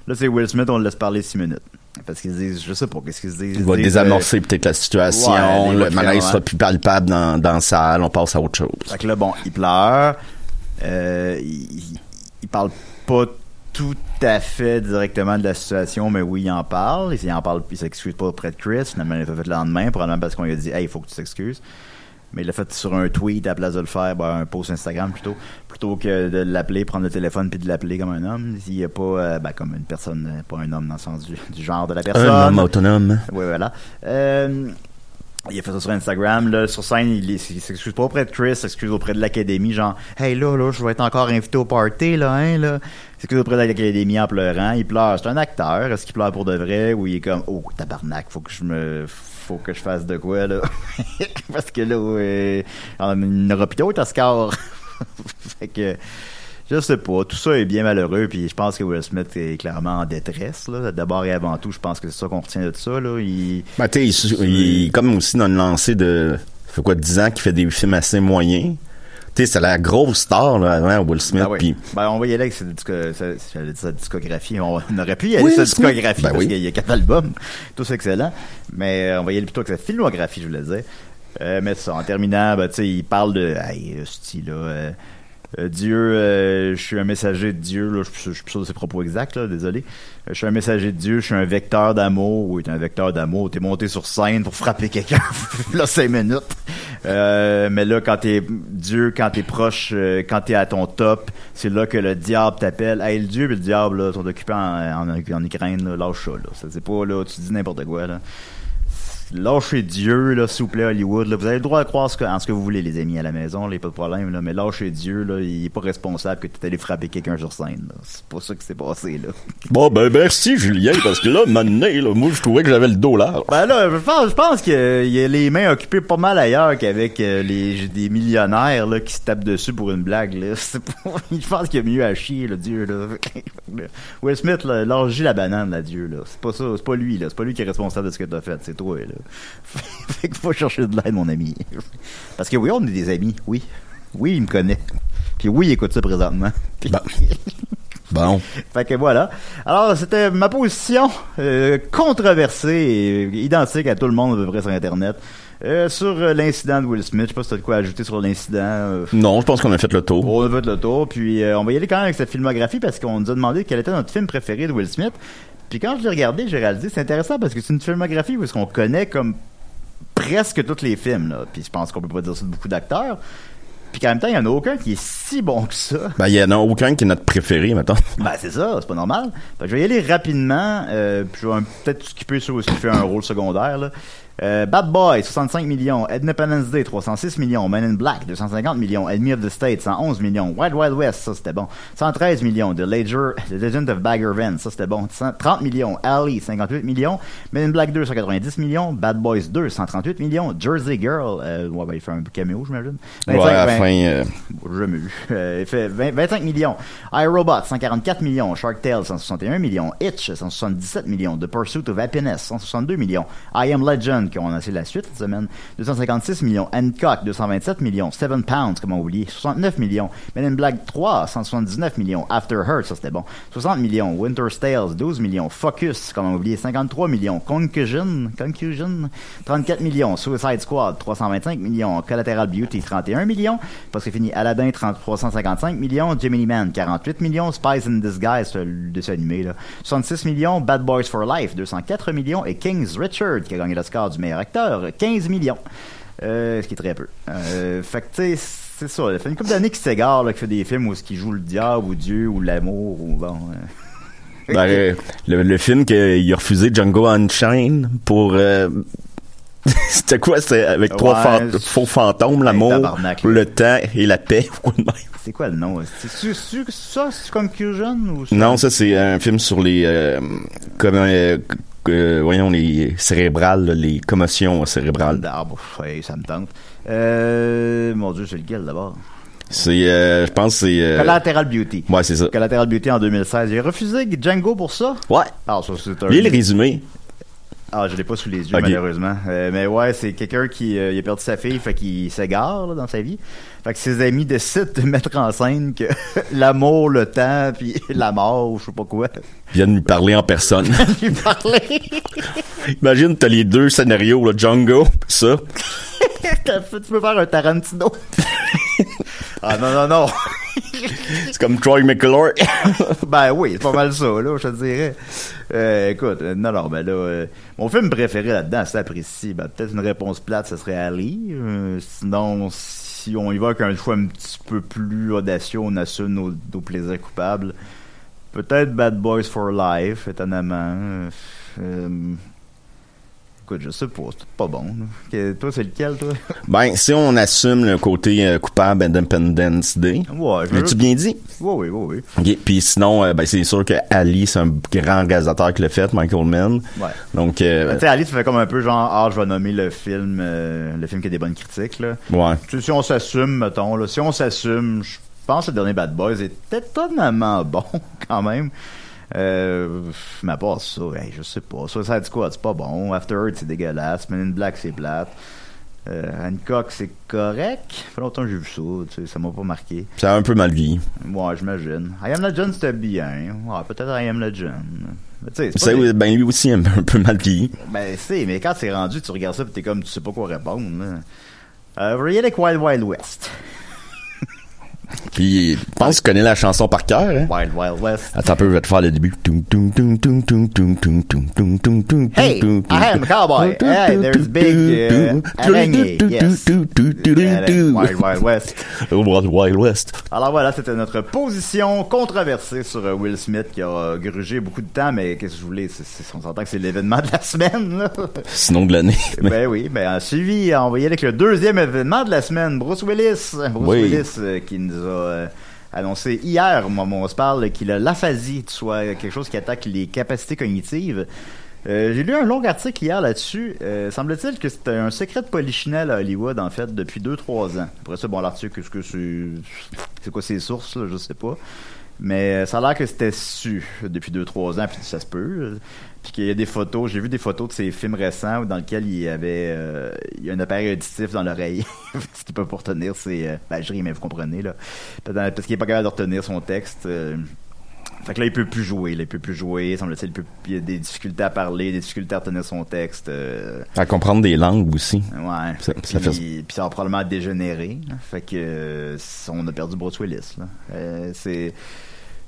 Là, c'est Will Smith, on le laisse parler six minutes. Parce qu'ils se disent, je sais pas, qu'est-ce qu'ils se disent. Il va désamorcer peut-être la situation, ouais, le malaise sera plus palpable dans, dans la salle, on passe à autre chose. Fait que là, bon, il pleure. Euh, il, parle pas tout à fait directement de la situation, mais oui, il en parle. Il en parle, puis il s'excuse pas auprès de Chris. Finalement, il l'a fait le lendemain, probablement parce qu'on lui a dit, hey, il faut que tu t'excuses. Mais il l'a fait sur un tweet à la place de le faire, ben, un post Instagram plutôt, plutôt que de l'appeler, prendre le téléphone puis de l'appeler comme un homme. Il y a pas, euh, ben, comme une personne, euh, pas un homme dans le sens du, du genre de la personne. Un homme autonome. Oui, voilà. Euh, il a fait ça sur Instagram, là, sur scène, il, s'excuse pas auprès de Chris, s'excuse auprès de l'académie, genre, hey là, là, je vais être encore invité au party, là, hein, là. Il s'excuse auprès de l'académie en pleurant, il pleure, c'est un acteur, est-ce qu'il pleure pour de vrai, ou il est comme, oh, tabarnak, faut que je me, faut que je fasse de quoi, là. Parce que là, ouais, on n'aura plus d'autres Oscars. fait que, je sais pas, tout ça est bien malheureux, puis je pense que Will Smith est clairement en détresse, là. D'abord et avant tout, je pense que c'est ça qu'on retient de ça, là. Il, Ben, il, comme aussi dans une lancée de, fait quoi, 10 ans qu'il fait des films assez moyens. Tu sais, c'est la grosse star, là, avant, Will Smith. Ah oui. puis- Ben, on va y aller avec sa, disco- sa- j'allais dire sa discographie. On, aurait pu y aller avec sa discographie Ben parce oui. qu'il y a quatre albums. Tous excellents. Mais euh, on va y aller plutôt avec sa filmographie, je voulais dire. Euh, mais ça, en terminant, ben, tu sais, il parle de. Hey, style, là. Euh, Dieu, euh, je suis un messager de Dieu. Là, je suis- plus sûr de ses propos exacts, là, désolé. Euh, je suis un messager de Dieu, je suis un vecteur d'amour. Oui, t'es un vecteur d'amour. T'es monté sur scène pour frapper quelqu'un. là, cinq minutes. Euh, mais là, quand t'es Dieu, quand t'es proche, quand t'es à ton top, c'est là que le diable t'appelle. Hey, le Dieu et le diable, là, sont occupés en, en, en Ukraine, là, lâche ça, là. C'est pas, là, tu dis n'importe quoi, là. Lâchez Dieu, là, s'il vous plaît, Hollywood. Là. Vous avez le droit de croire ce que, en ce que vous voulez, les amis, à la maison, là, y a pas de problème. Là. Mais lâchez Dieu, là, il est pas responsable que tu es allé frapper quelqu'un sur scène. là. C'est pas ça qui s'est passé, là. Bon, ben, merci, Julien, parce que là, maintenant, là, moi, je trouvais que j'avais le dos large. Ben là, je pense, je pense qu'il y a les mains occupées pas mal ailleurs qu'avec euh, les des millionnaires là, qui se tapent dessus pour une blague. Là. Je pense qu'il y a mieux à chier, le Dieu. Là. Will Smith, là, la banane, là, Dieu. Là. C'est pas ça, c'est pas lui. là. C'est pas lui qui est responsable de ce que t'as fait, c'est toi. Là. fait qu'il faut chercher de l'aide, mon ami. Parce que oui, on est des amis, oui. Oui, il me connaît. Puis oui, il écoute ça présentement. Puis-. Bon. fait que voilà. Alors, c'était ma position euh, controversée et identique à tout le monde à peu près sur Internet. Euh, sur euh, l'incident de Will Smith, je sais pas si t'as de quoi ajouter sur l'incident. euh, Non, je pense qu'on a fait le tour. on a fait le tour, puis on va y aller quand même avec cette filmographie parce qu'on nous a demandé quel était notre film préféré de Will Smith. Puis quand je l'ai regardé, j'ai réalisé c'est intéressant parce que c'est une filmographie où est-ce qu'on connaît comme presque tous les films là. Puis je pense qu'on peut pas dire ça de beaucoup d'acteurs. Puis qu'en même temps, il y en a aucun qui est si bon que ça. Ben, il y en a aucun qui est notre préféré, maintenant. Ben, c'est ça, c'est pas normal. Fait que je vais y aller rapidement, euh, puis je vais peut-être skipper ceux qui fait un rôle secondaire, là. Euh, Bad Boy, 65 millions. Independence Day, 306 millions. Men in Black, 250 millions. Enemy of the State, 111 millions. Wild Wild West, ça c'était bon. 113 millions. The, Ledger, The Legend of Bagger Vance, ça c'était bon. 30 millions. Ali, 58 millions. Men in Black 2, 190 millions. Bad Boys 2, 138 millions. Jersey Girl, euh, ouais, ben, il fait un caméo, j'imagine. Ouais, 25, à la 20 fin, euh, jamais vu. Il fait 20 25 millions. iRobot, 144 millions. Shark Tale, 161 millions. Itch, 177 millions. The Pursuit of Happiness, 162 millions. I Am Legend, qui ont annoncé la suite cette semaine, 256 millions. Hancock, 227 millions. Seven Pounds, comment oublier, 69 millions. Men in Black 3, 179 millions. After Her, ça c'était bon, 60 millions. Winter's Tales, 12 millions. Focus, comment oublier, 53 millions. Concussion, Concussion, 34 millions. Suicide Squad, 325 millions. Collateral Beauty, 31 millions. Parce que fini Aladdin, 30 355 millions. Gemini Man, 48 millions. Spies in Disguise, le dessin animé, là. 66 millions. Bad Boys for Life, 204 millions. Et King's Richard, qui a gagné l'Oscar du meilleur acteur, 15 millions. Euh, ce qui est très peu. Euh, fait que, tu sais, c'est ça. Ça fait une couple d'années qu'il s'égare, là, qu'il fait des films où il joue le diable, ou Dieu, ou l'amour, ou bon. euh. ben, le, le film qu'il a refusé Django Unchained pour... C'était quoi? C'était avec Ouais, trois faux fantômes, l'amour, le temps et la paix. C'est quoi le nom? C'est c'est- c'est- ça, c'est ou c'est- Non, ça c'est un film sur les comme euh, voyons les cérébrales, là, les commotions cérébrales. Ah, bon, ça me tente. Euh, mon Dieu, c'est lequel d'abord? C'est euh, je pense c'est euh, Collateral Beauty. Ouais, c'est ça. Collateral Beauty en 2016. J'ai refusé Django pour ça? Ouais. Ah, ça, c'est un... Lis le résumé. Ah, je l'ai pas sous les yeux, malheureusement. Euh, mais ouais, c'est quelqu'un qui il a perdu sa fille, fait qu'il s'égare là, dans sa vie. Fait que ses amis décident de mettre en scène que l'amour, le temps, puis la mort, ou je sais pas quoi. Viennent lui parler en personne. lui parler. Imagine t'as les deux scénarios, là, Django, ça. T'as fait- tu peux faire un Tarantino. ah non, non, non. C'est comme Troy McClure. ben oui, c'est pas mal ça, là, je te dirais. Euh, écoute, euh, non, non, ben là, euh, mon film préféré là-dedans, c'est apprécié. Ben, peut-être une réponse plate, ce serait Ali. Euh, sinon, si on y va avec un choix un petit peu plus audacieux, on assume nos, nos plaisirs coupables. Peut-être Bad Boys for Life, étonnamment. Euh, écoute, je sais pas, c'est pas bon. Que- toi, c'est lequel, toi? Ben, si on assume le côté euh, coupable d'Independence Day. Ouais, je- L'as-tu bien dit? Oui, oui, oui, oui. Puis sinon, euh, ben, c'est sûr que Ali, c'est un grand réalisateur qui l'a fait, Michael Mann. Ouais. Donc, euh, Ben, tu sais, Ali, tu fais comme un peu genre, ah, je vais nommer le film, euh, le film qui a des bonnes critiques, là. ouais. Tu sais, si on s'assume, mettons, là, si on s'assume, je pense que le dernier Bad Boys est étonnamment bon, quand même. Euh, mais à part ça, hey, je sais pas. Suicide Squad, c'est pas bon. After Earth, c'est dégueulasse. Men in Black, c'est plate. Euh, Hancock, c'est correct. Ça fait longtemps que j'ai vu ça, tu sais, ça m'a pas marqué. Ça a un peu mal vieilli. Ouais, j'imagine. I Am Legend, c'était bien. Ouais, peut-être I Am Legend. Mais tu sais, des- ben lui aussi un peu mal vieilli. Ben, c'est, mais quand c'est rendu, tu regardes ça pis t'es comme, tu sais pas quoi répondre, là. Euh, Wild Wild West. Puis, je pense ouais. qu'il connaît la chanson par cœur. Wild Wild West. Attends un peu, je vais te faire le début. Hey, I am cowboy. Hey, there's big uh. Yes. Wild Wild West. Wild Wild West. Alors voilà, c'était notre position controversée sur Will Smith qui a grugé beaucoup de temps, mais qu'est-ce que je voulais? C'est, on s'entend que c'est l'événement de la semaine. Là. Sinon de l'année. Mais... Ben oui, ben suivi, envoyé avec le deuxième événement de la semaine, Bruce Willis. Bruce. Willis qui nous a euh, annoncé hier, au on se parle, qu'il a l'aphasie, soit quelque chose qui attaque les capacités cognitives. Euh, J'ai lu un long article hier là-dessus. Euh, Semble-t-il que c'était un secret de polichinelle à Hollywood, en fait, depuis 2-3 ans. Après ça, bon, l'article, est-ce que c'est... C'est quoi ses sources, là? Je sais pas. Mais euh, ça a l'air que c'était su depuis 2-3 ans, puis ça se peut. Puis qu'il y a des photos, j'ai vu des photos de ses films récents dans lesquels il y avait euh, il y a un appareil auditif dans l'oreille. Peut pas retenir, c'est... euh, ben, je ris, mais vous comprenez, là. Parce qu'il est pas capable de retenir son texte. euh, fait que là, il peut plus jouer. Là, il peut plus jouer. Semble-t-il, il, il a des difficultés à parler, des difficultés à retenir son texte. euh, À comprendre des langues aussi. Ouais. Ça- puis, ça fait- puis ça va probablement dégénérer. là. Fait que on a perdu Bruce Willis. là. C'est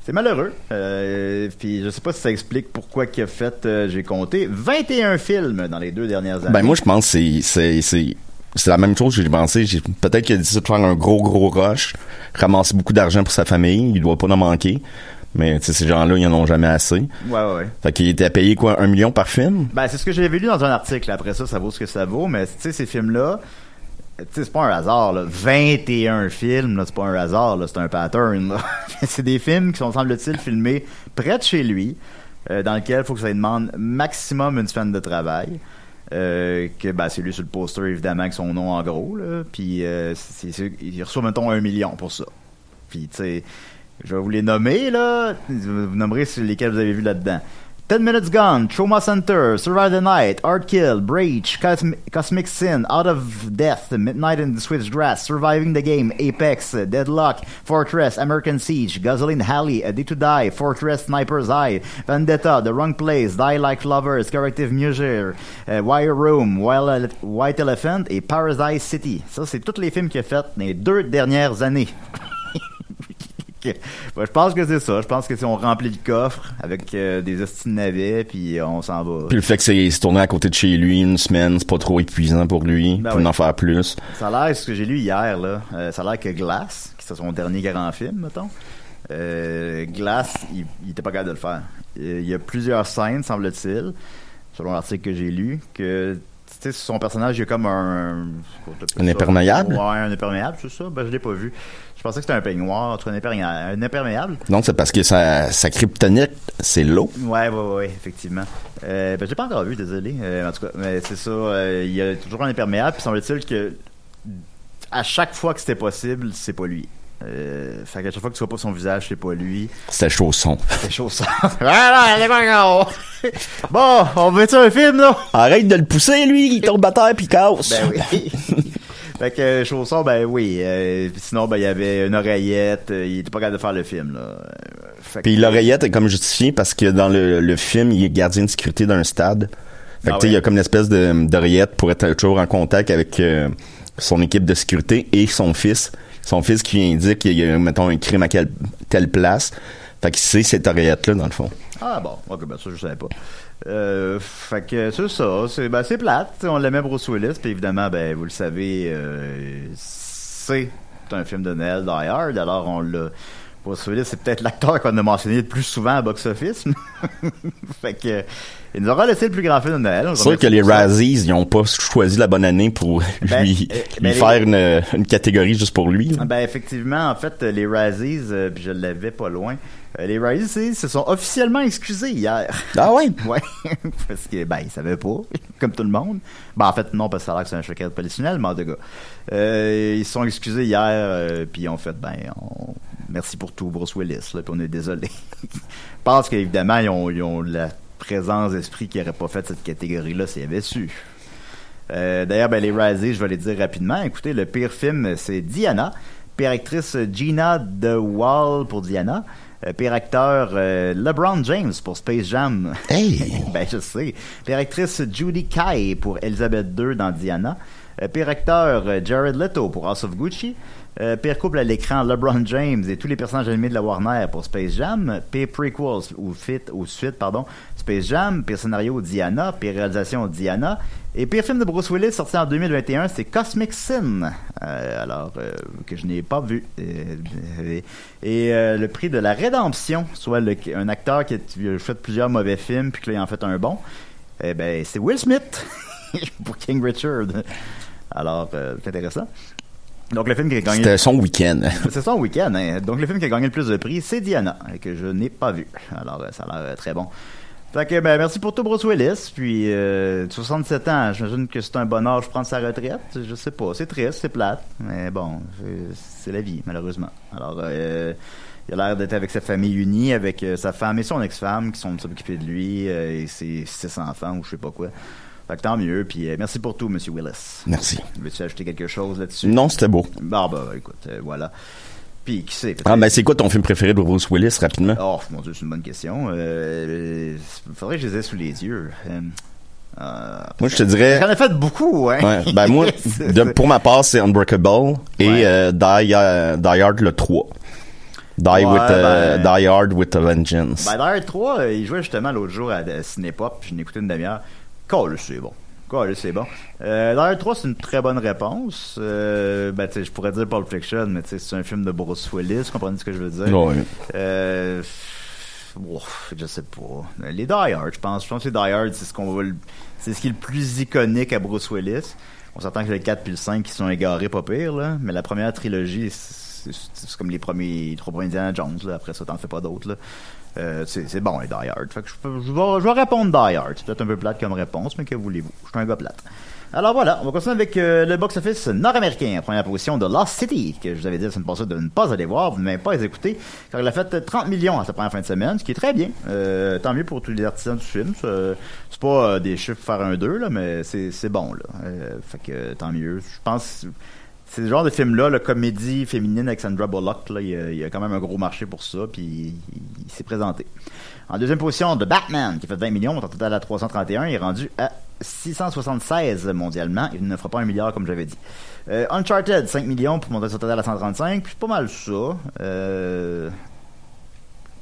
c'est malheureux. Euh, puis je sais pas si ça explique pourquoi qu'il a fait. euh, J'ai compté 21 films dans les deux dernières années. Ben moi je pense que c'est c'est c'est c'est la même chose que j'ai pensé. J'ai- Peut-être qu'il a décidé de faire un gros gros rush, ramasser beaucoup d'argent pour sa famille. Il doit pas en manquer. Mais tu sais, ces gens-là, ils en ont jamais assez. Ouais, ouais, ouais. Fait qu'il était payé quoi, un million par film? Ben, c'est ce que j'avais lu dans un article. Après ça, ça vaut ce que ça vaut. Mais, tu sais, ces films-là, c'est pas un hasard, là. 21 films, c'est pas un hasard. C'est un pattern, c'est des films qui sont, semble-t-il, filmés près de chez lui, euh, dans lequel il faut que ça lui demande maximum une semaine de travail. Euh, que, ben, c'est lui sur le poster, évidemment, avec son nom en gros. Puis, euh, il reçoit, mettons, un million pour ça. Puis, tu sais, je vais vous les nommer, là. Vous nommerez lesquels vous avez vu là-dedans. 10 Minutes Gone, Trauma Center, Survive the Night, Art Kill, Breach, Cosmi- Cosmic Sin, Out of Death, Midnight in the Switchgrass, Surviving the Game, Apex, Deadlock, Fortress, American Siege, Gasoline Alley, A Day to Die, Fortress Sniper's Eye, Vendetta, The Wrong Place, Die Like Lovers, Corrective Measure, euh, Wire Room, White Elephant et Paradise City. Ça, c'est tous les films qu'il a fait dans les deux dernières années. Ouais, je pense que c'est ça. Je pense que si on remplit le coffre avec euh, des hosties de navets, puis on s'en va. Puis le fait que c'est c'est tourné à côté de chez lui une semaine, c'est pas trop épuisant pour lui. Ben pour oui. en faire plus. Ça a l'air, ce que j'ai lu hier, là, euh, ça a l'air que Glass, qui c'est son dernier grand film, mettons, euh, Glass, il, il était pas capable de le faire. Euh, Il y a plusieurs scènes, semble-t-il, selon l'article que j'ai lu, que son personnage, il y a comme un... Un imperméable? Ouais, un imperméable, c'est ça? Ben, je l'ai pas vu. Je pensais que c'était un peignoir, en tout cas, un imperméable. Un imperméable. Donc c'est parce que sa, sa kryptonite, c'est l'eau? Ouais, ouais, ouais, effectivement. Euh, ben, j'ai pas encore vu, désolé. Euh, en tout cas, mais c'est ça. euh, il y a toujours un imperméable, puis semble-t-il que à chaque fois que c'était possible, c'est pas lui. Euh, fait qu'à chaque fois que tu vois pas son visage, c'est pas lui. C'était chausson. Pas encore. Bon, on veut-tu un film, là? Arrête de le pousser, lui, il tombe à terre puis il casse. Ben oui. fait que euh, chausson, ben oui. Euh, sinon, ben il y avait une oreillette. euh, il était pas capable de faire le film, là. Fait Puis que- l'oreillette est comme justifiée parce que dans le, le film, il est gardien de sécurité d'un stade. Fait que Ah tu sais, ouais. il y a comme une espèce d'oreillette pour être toujours en contact avec son équipe de sécurité et son fils. Son fils qui lui indique qu'il y a, mettons, un crime à quelle, telle place. Fait que c'est cette oreillette-là, dans le fond. Ah bon, ok, ben ça je savais pas. Euh, fait que c'est ça, c'est ben c'est plate, on l'aimait Bruce Willis, puis évidemment, ben vous le savez, euh, c'est un film de Noël Die alors on l'a. C'est peut-être l'acteur qu'on a mentionné le plus souvent à box-office. fait que il nous aura laissé le plus grand film de Noël. C'est sûr que les. Razzies, ils ont pas choisi la bonne année pour Ben, lui, euh, lui ben, les- faire une, une catégorie juste pour lui. là. Ben effectivement, en fait, les Razzies, euh, puis je l'avais pas loin. euh, les Razzies se sont officiellement excusés hier. Ah ouais? Ouais, parce que, ben, ils savaient pas, comme tout le monde. Ben, en fait, non, parce que ça a l'air que c'est un choquet policionnel, mais en tout cas. Euh, ils se sont excusés hier, euh, puis ils ont fait, ben, on- merci pour tout, Bruce Willis, là, puis on est désolé. Pense qu'évidemment, ils ont, ils ont la présence d'esprit qui n'aurait pas fait cette catégorie-là s'ils avaient su. Euh, D'ailleurs, ben, les Razzies, je vais les dire rapidement. Écoutez, le pire film, c'est Diana. Pire actrice, Gina DeWall pour Diana. Euh, pire acteur, euh, LeBron James pour Space Jam. Hey! ben, je sais. Pire actrice, Judy Kai pour Elizabeth II dans Diana. Pire acteur, Jared Leto pour House of Gucci. Euh, pire couple à l'écran, LeBron James et tous les personnages animés de la Warner pour Space Jam. Pire prequels ou fit ou suite, pardon, Space Jam. Pire scénario, Diana. Pire réalisation, Diana. Et pire film de Bruce Willis sorti en 2021, c'est Cosmic Sin. Euh, alors, euh, que je n'ai pas vu. Euh, et le prix de la rédemption, soit un acteur qui a fait plusieurs mauvais films puis que là, il en fait un bon, eh ben, c'est Will Smith pour King Richard. Alors, c'est intéressant. Donc, le film qui a gagné... C'était son week-end. C'est son week-end. hein. Donc, le film qui a gagné le plus de prix, c'est Diana, que je n'ai pas vu. Alors, euh, ça a l'air euh, très bon. Fait que, ben, merci pour tout, Bruce Willis. Puis, euh, 67 ans, j'imagine que c'est un bon âge pour prendre sa retraite. Je sais pas. C'est triste, c'est plate. Mais bon, c'est- la vie, malheureusement. Alors, euh, il a l'air d'être avec sa famille unie, avec euh, sa femme et son ex-femme qui sont s'occuper de lui, euh, et ses six enfants, ou je sais pas quoi. Fait que tant mieux. Puis, euh, merci pour tout, Monsieur Willis. Merci. Veux-tu ajouter quelque chose là-dessus? Non, c'était beau. Bah, bah, écoute, euh, voilà. Puis, qui sait? Ah, ben, c'est quoi ton film préféré de Bruce Willis, rapidement? Oh, mon Dieu, c'est une bonne question. Euh, il faudrait que je les ai sous les yeux. Euh, euh, Moi, je te dirais. J'en ai fait beaucoup, hein. Ouais, ben moi, de- pour ma part, c'est Unbreakable et Ouais. euh, Die, euh, Die Hard le 3. Die, Ouais, with, euh, ben- Die Hard with a Vengeance. Ben, d'ailleurs, 3, euh, il jouait justement l'autre jour à, à Cinépop, puis je écouté une demi-heure. Colle, c'est bon. Colle, c'est bon. Euh, d'ailleurs, 3, c'est une très bonne réponse. Euh, ben, je pourrais dire Pulp Fiction, mais tu sais, c'est un film de Bruce Willis, vous comprenez ce que je veux dire? Euh, ouf, je sais pas. Les Die Hard, je pense. Je pense que les Die Hard, c'est ce qu'on va le- c'est ce qui est le plus iconique à Bruce Willis. On s'entend que le 4 puis le 5 qui sont égarés pas pire, là. Mais la première trilogie, c'est comme les premiers, les trois premiers Indiana Jones, là. Après ça, t'en fais pas d'autres, là. Euh, c'est bon, les Die Hard. Fait que je, je vais, je vais répondre Die Hard. C'est peut-être un peu plate comme réponse, mais que voulez-vous? Je suis un gars plate. Alors voilà, on va continuer avec euh, le box-office nord-américain. Première position de Lost City, que je vous avais dit la semaine passée de ne pas aller voir, vous ne m'avez pas les écouter, car il a fait 30 millions à sa première fin de semaine, ce qui est très bien. Euh, tant mieux pour tous les artisans du film. C'est pas euh, des chiffres faire un 2, là, mais c'est bon. Là. Euh, fait que euh, tant mieux. Je pense c'est le genre de film-là, la comédie féminine avec Sandra Bullock, là, il, y a, quand même un gros marché pour ça, puis il, s'est présenté. En deuxième position, The Batman, qui fait 20 millions, montant total à 331, il est rendu à 676 mondialement. Il ne fera pas un milliard, comme j'avais dit. Euh, Uncharted, 5 millions pour monter son total à 135, puis pas mal ça. Euh,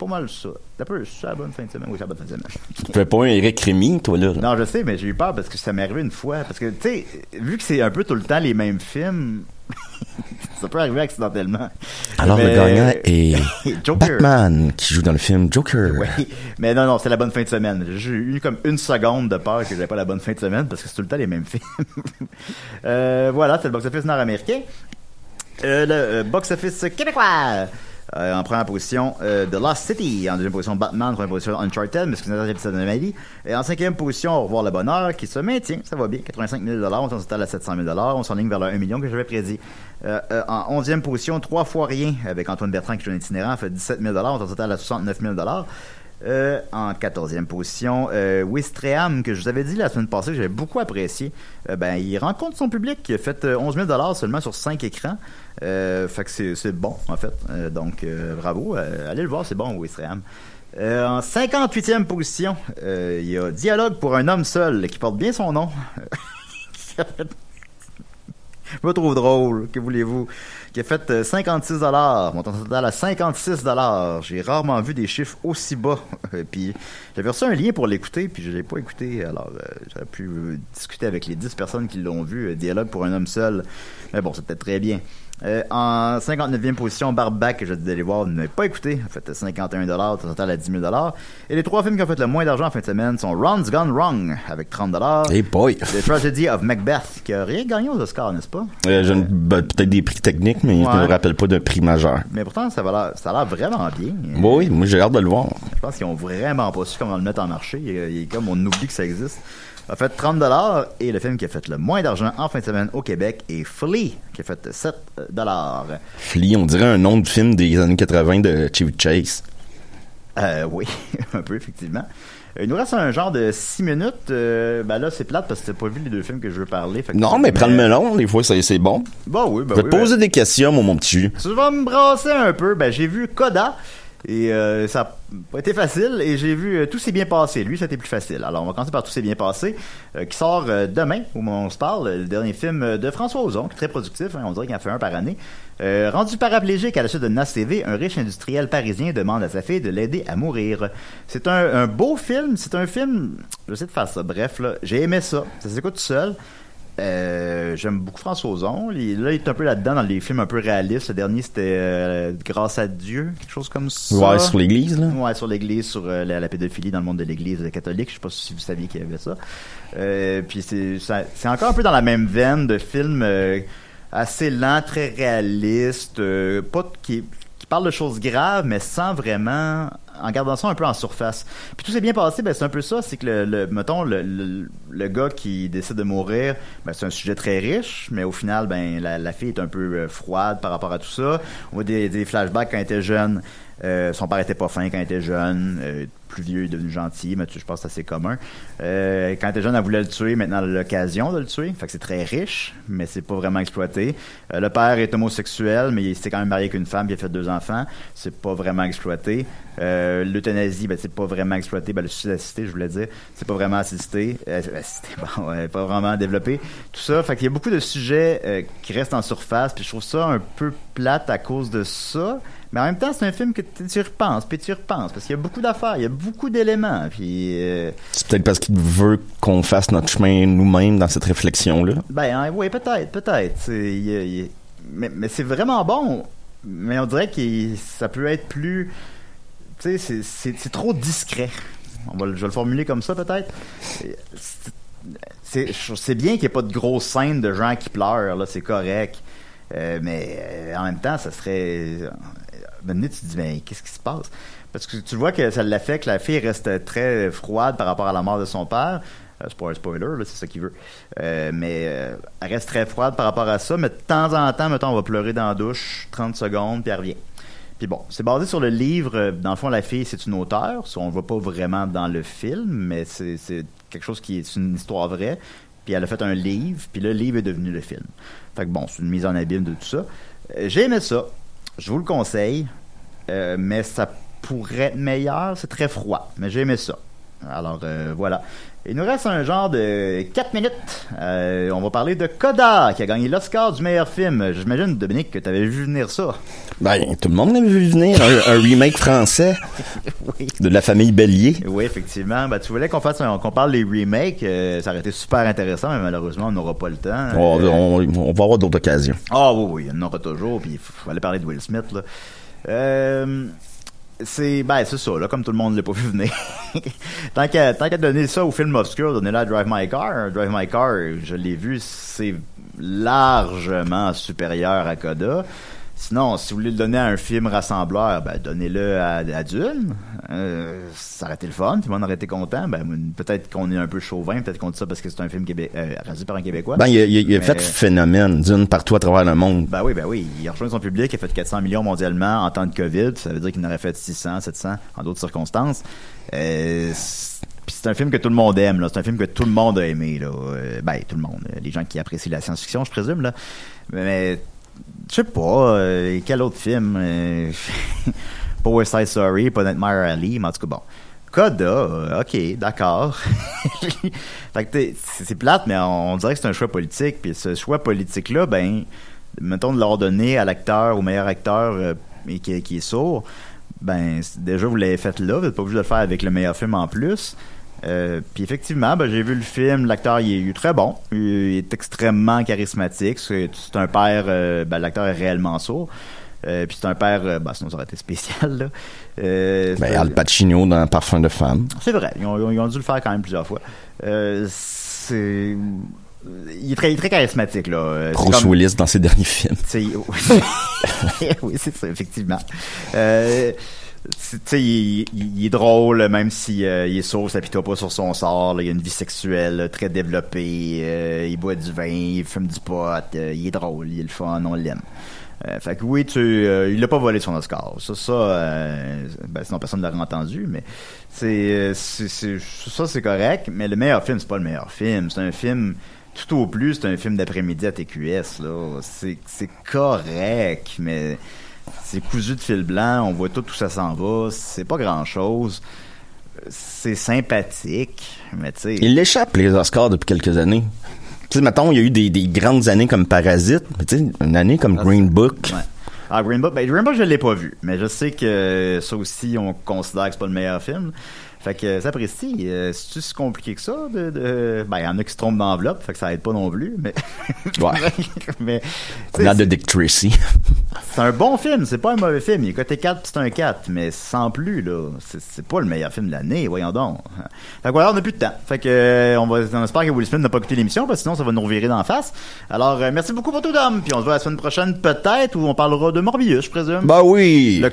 pas mal ça. T'as peu, c'est la bonne fin de semaine? Oui, c'est la bonne fin de semaine. Tu fais pas un Eric Rémy, toi, là? Non, je sais, mais j'ai eu peur parce que ça m'est arrivé une fois. Parce que, tu sais, vu que c'est un peu tout le temps les mêmes films, ça peut arriver accidentellement. Alors, Mais- le gagnant est Joker. Batman, qui joue dans le film Joker. Oui, mais non, non, c'est la bonne fin de semaine. J'ai eu comme une seconde de peur que j'avais pas la bonne fin de semaine parce que c'est tout le temps les mêmes films. Euh, voilà, c'est le box-office nord-américain. Euh, le euh, box-office québécois. Euh, en première position, euh, The Lost City. En deuxième position, Batman. En troisième position, Uncharted, mais c'est une épisode de Mali. Et en cinquième position, Au revoir le bonheur, qui se maintient. Ça va bien. 85 000 On s'en total à 700 000 On s'enligne vers le 1 million que j'avais prédit. Euh, en onzième position, Trois fois rien, avec Antoine Bertrand qui joue un itinérant, fait 17 000 On s'en total à 69 000 euh, en 14e position, euh, Wistreham, que je vous avais dit la semaine passée, que j'avais beaucoup apprécié. Ben, il rencontre son public, il a fait euh, 11 000 seulement sur 5 écrans. Euh, fait que c'est, bon, en fait. Euh, donc, euh, bravo. Euh, allez le voir, c'est bon, Wistreham. Euh, en 58e position, euh, il y a Dialogue pour un homme seul, qui porte bien son nom. Fait- pas trop drôle, que voulez-vous, qui a fait euh, 56 dollars, montant total à 56 dollars. J'ai rarement vu des chiffres aussi bas. Puis j'avais reçu un lien pour l'écouter, puis je l'ai pas écouté. Alors euh, j'aurais pu discuter avec les 10 personnes qui l'ont vu, dialogue pour un homme seul. Mais bon, c'est peut-être très bien. Euh, en 59e position, Barbac, que je d'aller voir, vous n'avez pas écouté, a fait 51 dollars, total à 10 000 Et les trois films qui ont fait le moins d'argent en fin de semaine sont Ron's Gone Wrong, avec 30 dollars. Hey boy! The Tragedy of Macbeth, qui a rien gagné aux Oscars, n'est-ce pas? Euh, je ben, peut-être des prix techniques, mais je Ouais. ne me rappelle pas d'un prix majeur. Mais pourtant, ça, va ça a l'air vraiment bien. Oui, moi j'ai hâte de le voir. Je pense qu'ils ont vraiment pas su comment le mettre en marché. Il, il est comme on oublie que ça existe. A fait 30 et le film qui a fait le moins d'argent en fin de semaine au Québec est Flea, qui a fait 7 Flea, on dirait un nom de film des années 80 de Chevy Chase. Euh, oui, un peu, effectivement. Il nous reste un genre de 6 minutes. Euh, ben là, c'est plate parce que t'as pas vu les deux films que je veux parler. Fait que- Non, mais prends le melon, des fois, c'est c'est bon. Bah oui, bah Je vais oui, te poser ben- des questions, mon, mon petit jus. Tu vas me brasser un peu. Ben, j'ai vu Coda. Et euh, ça a pas été facile. Et j'ai vu euh, Tout s'est bien passé. Lui, été plus facile. Alors, on va commencer par Tout s'est bien passé, euh, qui sort euh, demain, où on se parle. Le dernier film euh, de François Ozon, qui est très productif. hein, on dirait qu'il en fait un par année. Euh, rendu paraplégique à la suite de NAS TV, un riche industriel parisien demande à sa fille de l'aider à mourir. C'est un, un beau film. C'est un film... Je essayer de faire ça. Bref, là, j'ai aimé ça. Ça s'écoute tout seul. Euh, J'aime beaucoup François Ozon. Il- là, il est un peu là-dedans dans les films un peu réalistes. Le dernier, c'était euh, Grâce à Dieu, quelque chose comme ça. Ouais, sur l'église, là. Ouais, sur l'église, sur euh, la, la pédophilie dans le monde de l'église catholique. Je sais pas si vous saviez qu'il y avait ça. Euh, puis c'est encore un peu dans la même veine de film euh, assez lent, très réaliste, euh, pas qui, qui parle de choses graves, mais sans vraiment en gardant ça un peu en surface. Puis tout s'est bien passé, ben c'est un peu ça, c'est que le, le- mettons le, gars qui décide de mourir, ben c'est un sujet très riche, mais au final ben la, la fille est un peu euh, froide par rapport à tout ça. On voit des, des flashbacks quand elle était jeune. Euh, son père était pas fin quand il était jeune, euh, plus vieux, il est devenu gentil, mais je pense que c'est assez commun. Euh, quand il était jeune, elle voulait le tuer, maintenant elle a l'occasion de le tuer. Fait que c'est très riche, mais c'est pas vraiment exploité. Le père est homosexuel, mais il s'est quand même marié avec une femme, puis il a fait deux enfants. C'est pas vraiment exploité. L'euthanasie, ben, c'est pas vraiment exploité. Ben, le suicide assisté, je voulais dire, c'est pas vraiment assisté. Assisté, bon, pas vraiment développé. Tout ça, fait y a beaucoup de sujets qui restent en surface, je trouve ça un peu plate à cause de ça. Mais en même temps, c'est un film que tu repenses, puis tu repenses, parce qu'il y a beaucoup d'affaires, il y a beaucoup d'éléments, puis... euh, C'est peut-être parce qu'il veut qu'on fasse notre chemin nous-mêmes dans cette réflexion-là. Ben hein, oui, peut-être, peut-être. Mais, mais c'est vraiment bon. Mais on dirait que ça peut être plus. Tu sais, c'est- trop discret. On va, je vais le formuler comme ça, peut-être. C'est- C'est c'est bien qu'il n'y ait pas de grosses scènes de gens qui pleurent, là, c'est correct. Euh, mais euh, en même temps, ça serait. Maintenant, tu te dis, mais qu'est-ce qui se passe? Parce que tu vois que ça l'affecte, la fille reste très froide par rapport à la mort de son père. Euh, spoiler, là, c'est ça qu'il veut. Euh, mais euh, elle reste très froide par rapport à ça. Mais de temps en temps, mettons, on va pleurer dans la douche 30 secondes, puis elle revient. Puis bon, c'est basé sur le livre. euh, Dans le fond, la fille, c'est une auteure. On ne voit pas vraiment dans le film, mais c'est quelque chose qui est une histoire vraie. Puis elle a fait un livre, puis le livre est devenu le film. Fait que bon, c'est une mise en abîme de tout ça. J'ai aimé ça. Je vous le conseille. Euh, mais ça pourrait être meilleur. C'est très froid. Mais j'ai aimé ça. Alors euh, voilà. Il nous reste un genre de 4 minutes. Euh, on va parler de Coda, qui a gagné l'Oscar du meilleur film. J'imagine, Dominique, que tu avais vu venir ça. Ben, tout le monde l'avait vu venir. Un, un remake français Oui. de la famille Bélier. Oui, effectivement. Ben, tu voulais qu'on fasse qu'on parle des remakes. euh, ça aurait été super intéressant, mais malheureusement, on n'aura pas le temps. On, Euh, on- on va avoir d'autres occasions. Ah oui, oui, il y en aura toujours, puis il aller parler de Will Smith, là. Euh, c'est, ben, c'est ça, là, comme tout le monde l'a pas vu venir. tant qu'à, tant qu'à donner ça au film obscur, donnez-le à Drive My Car. Drive My Car, je l'ai vu, c'est largement supérieur à Coda. Sinon, si vous voulez le donner à un film rassembleur, ben, donnez-le à, à Dune. Euh, ça aurait été le fun, tout le monde aurait été content. Ben, peut-être qu'on est un peu chauvin, peut-être qu'on dit ça parce que c'est un film euh, réalisé par un Québécois. Ben, il a, il a- il a fait phénomène d'une partout à travers le monde. Ben oui, ben oui. Il a rejoint son public, il a fait 400 millions mondialement en temps de COVID. Ça veut dire qu'il en aurait fait 600, 700 en d'autres circonstances. Euh, c'est- puis c'est un film que tout le monde aime, là. C'est un film que tout le monde a aimé, là. Euh, ben, tout le monde. Les gens qui apprécient la science-fiction, je présume, là. Mais, je sais pas, euh, quel autre film? Euh, pas West Side Story, pas Nightmare Alley, mais en tout cas, bon. Coda, euh, ok, d'accord. fait que c'est plate, mais on, dirait que c'est un choix politique. Puis ce choix politique-là, ben, mettons de leur donner à l'acteur, au meilleur acteur euh, qui, qui est sourd, ben, déjà vous l'avez fait là, vous n'êtes pas obligé de le faire avec le meilleur film en plus. Euh, puis effectivement, ben, j'ai vu le film, l'acteur il est très bon, il est extrêmement charismatique, c'est un père, euh, ben, l'acteur est réellement sourd. Euh, puis c'est un père, ben, sinon ça aurait été spécial là. Ben, Al Pacino dans Parfum de femme. c'est vrai, ils ont, ils ont dû le faire quand même plusieurs fois. C'est il est très, il est très charismatique là. Bruce comme- Willis dans ses derniers films. oui, c'est ça, effectivement. Euh, tu sais, il, est drôle, même si euh, il est sourd, ça s'apitoie pas sur son sort. il a une vie sexuelle là, très développée. euh, il boit du vin, il fume du pot. euh, il est drôle, il est le fun, on l'aime. Euh, fait que oui, tu, euh, il a pas volé son Oscar. Ça, ça, euh, ben, sinon personne ne l'aurait entendu, mais euh, c'est- ça c'est correct. Mais le meilleur film, c'est pas le meilleur film. C'est un film tout au plus, c'est un film d'après-midi à TQS là. C'est, c'est correct, mais c'est cousu de fil blanc. On voit tout où ça s'en va. C'est pas grand chose. C'est sympathique, mais tu sais. Il l'échappe, les Oscars, depuis quelques années. Tu sais, mettons, il y a eu des, des grandes années comme Parasite, mais tu sais, une année comme Green Book. Ouais. Ah, Green Book, ben, Green Book, je l'ai pas vu, mais je sais que ça aussi, on considère que c'est pas le meilleur film. Fait que ça apprécie. Euh, C'est-tu si compliqué que ça? De, de... Ben, il y en a qui se trompent d'enveloppe, fait que ça aide pas non plus, mais. Ouais. mais Not de c'est- Dick Tracy. c'est un bon film, c'est pas un mauvais film. Il est côté 4 puis c'est un 4, mais sans plus, là. C'est- pas le meilleur film de l'année, voyons donc. Fait que voilà, on a plus de temps. Fait que, euh, on va, on espère que Will Smith n'a pas écouté l'émission, parce que sinon ça va nous revirer d'en face. Alors, euh, merci beaucoup pour tout, Dom. Puis on se voit la semaine prochaine, peut-être, où on parlera de Morbius, je présume. bah oui! Le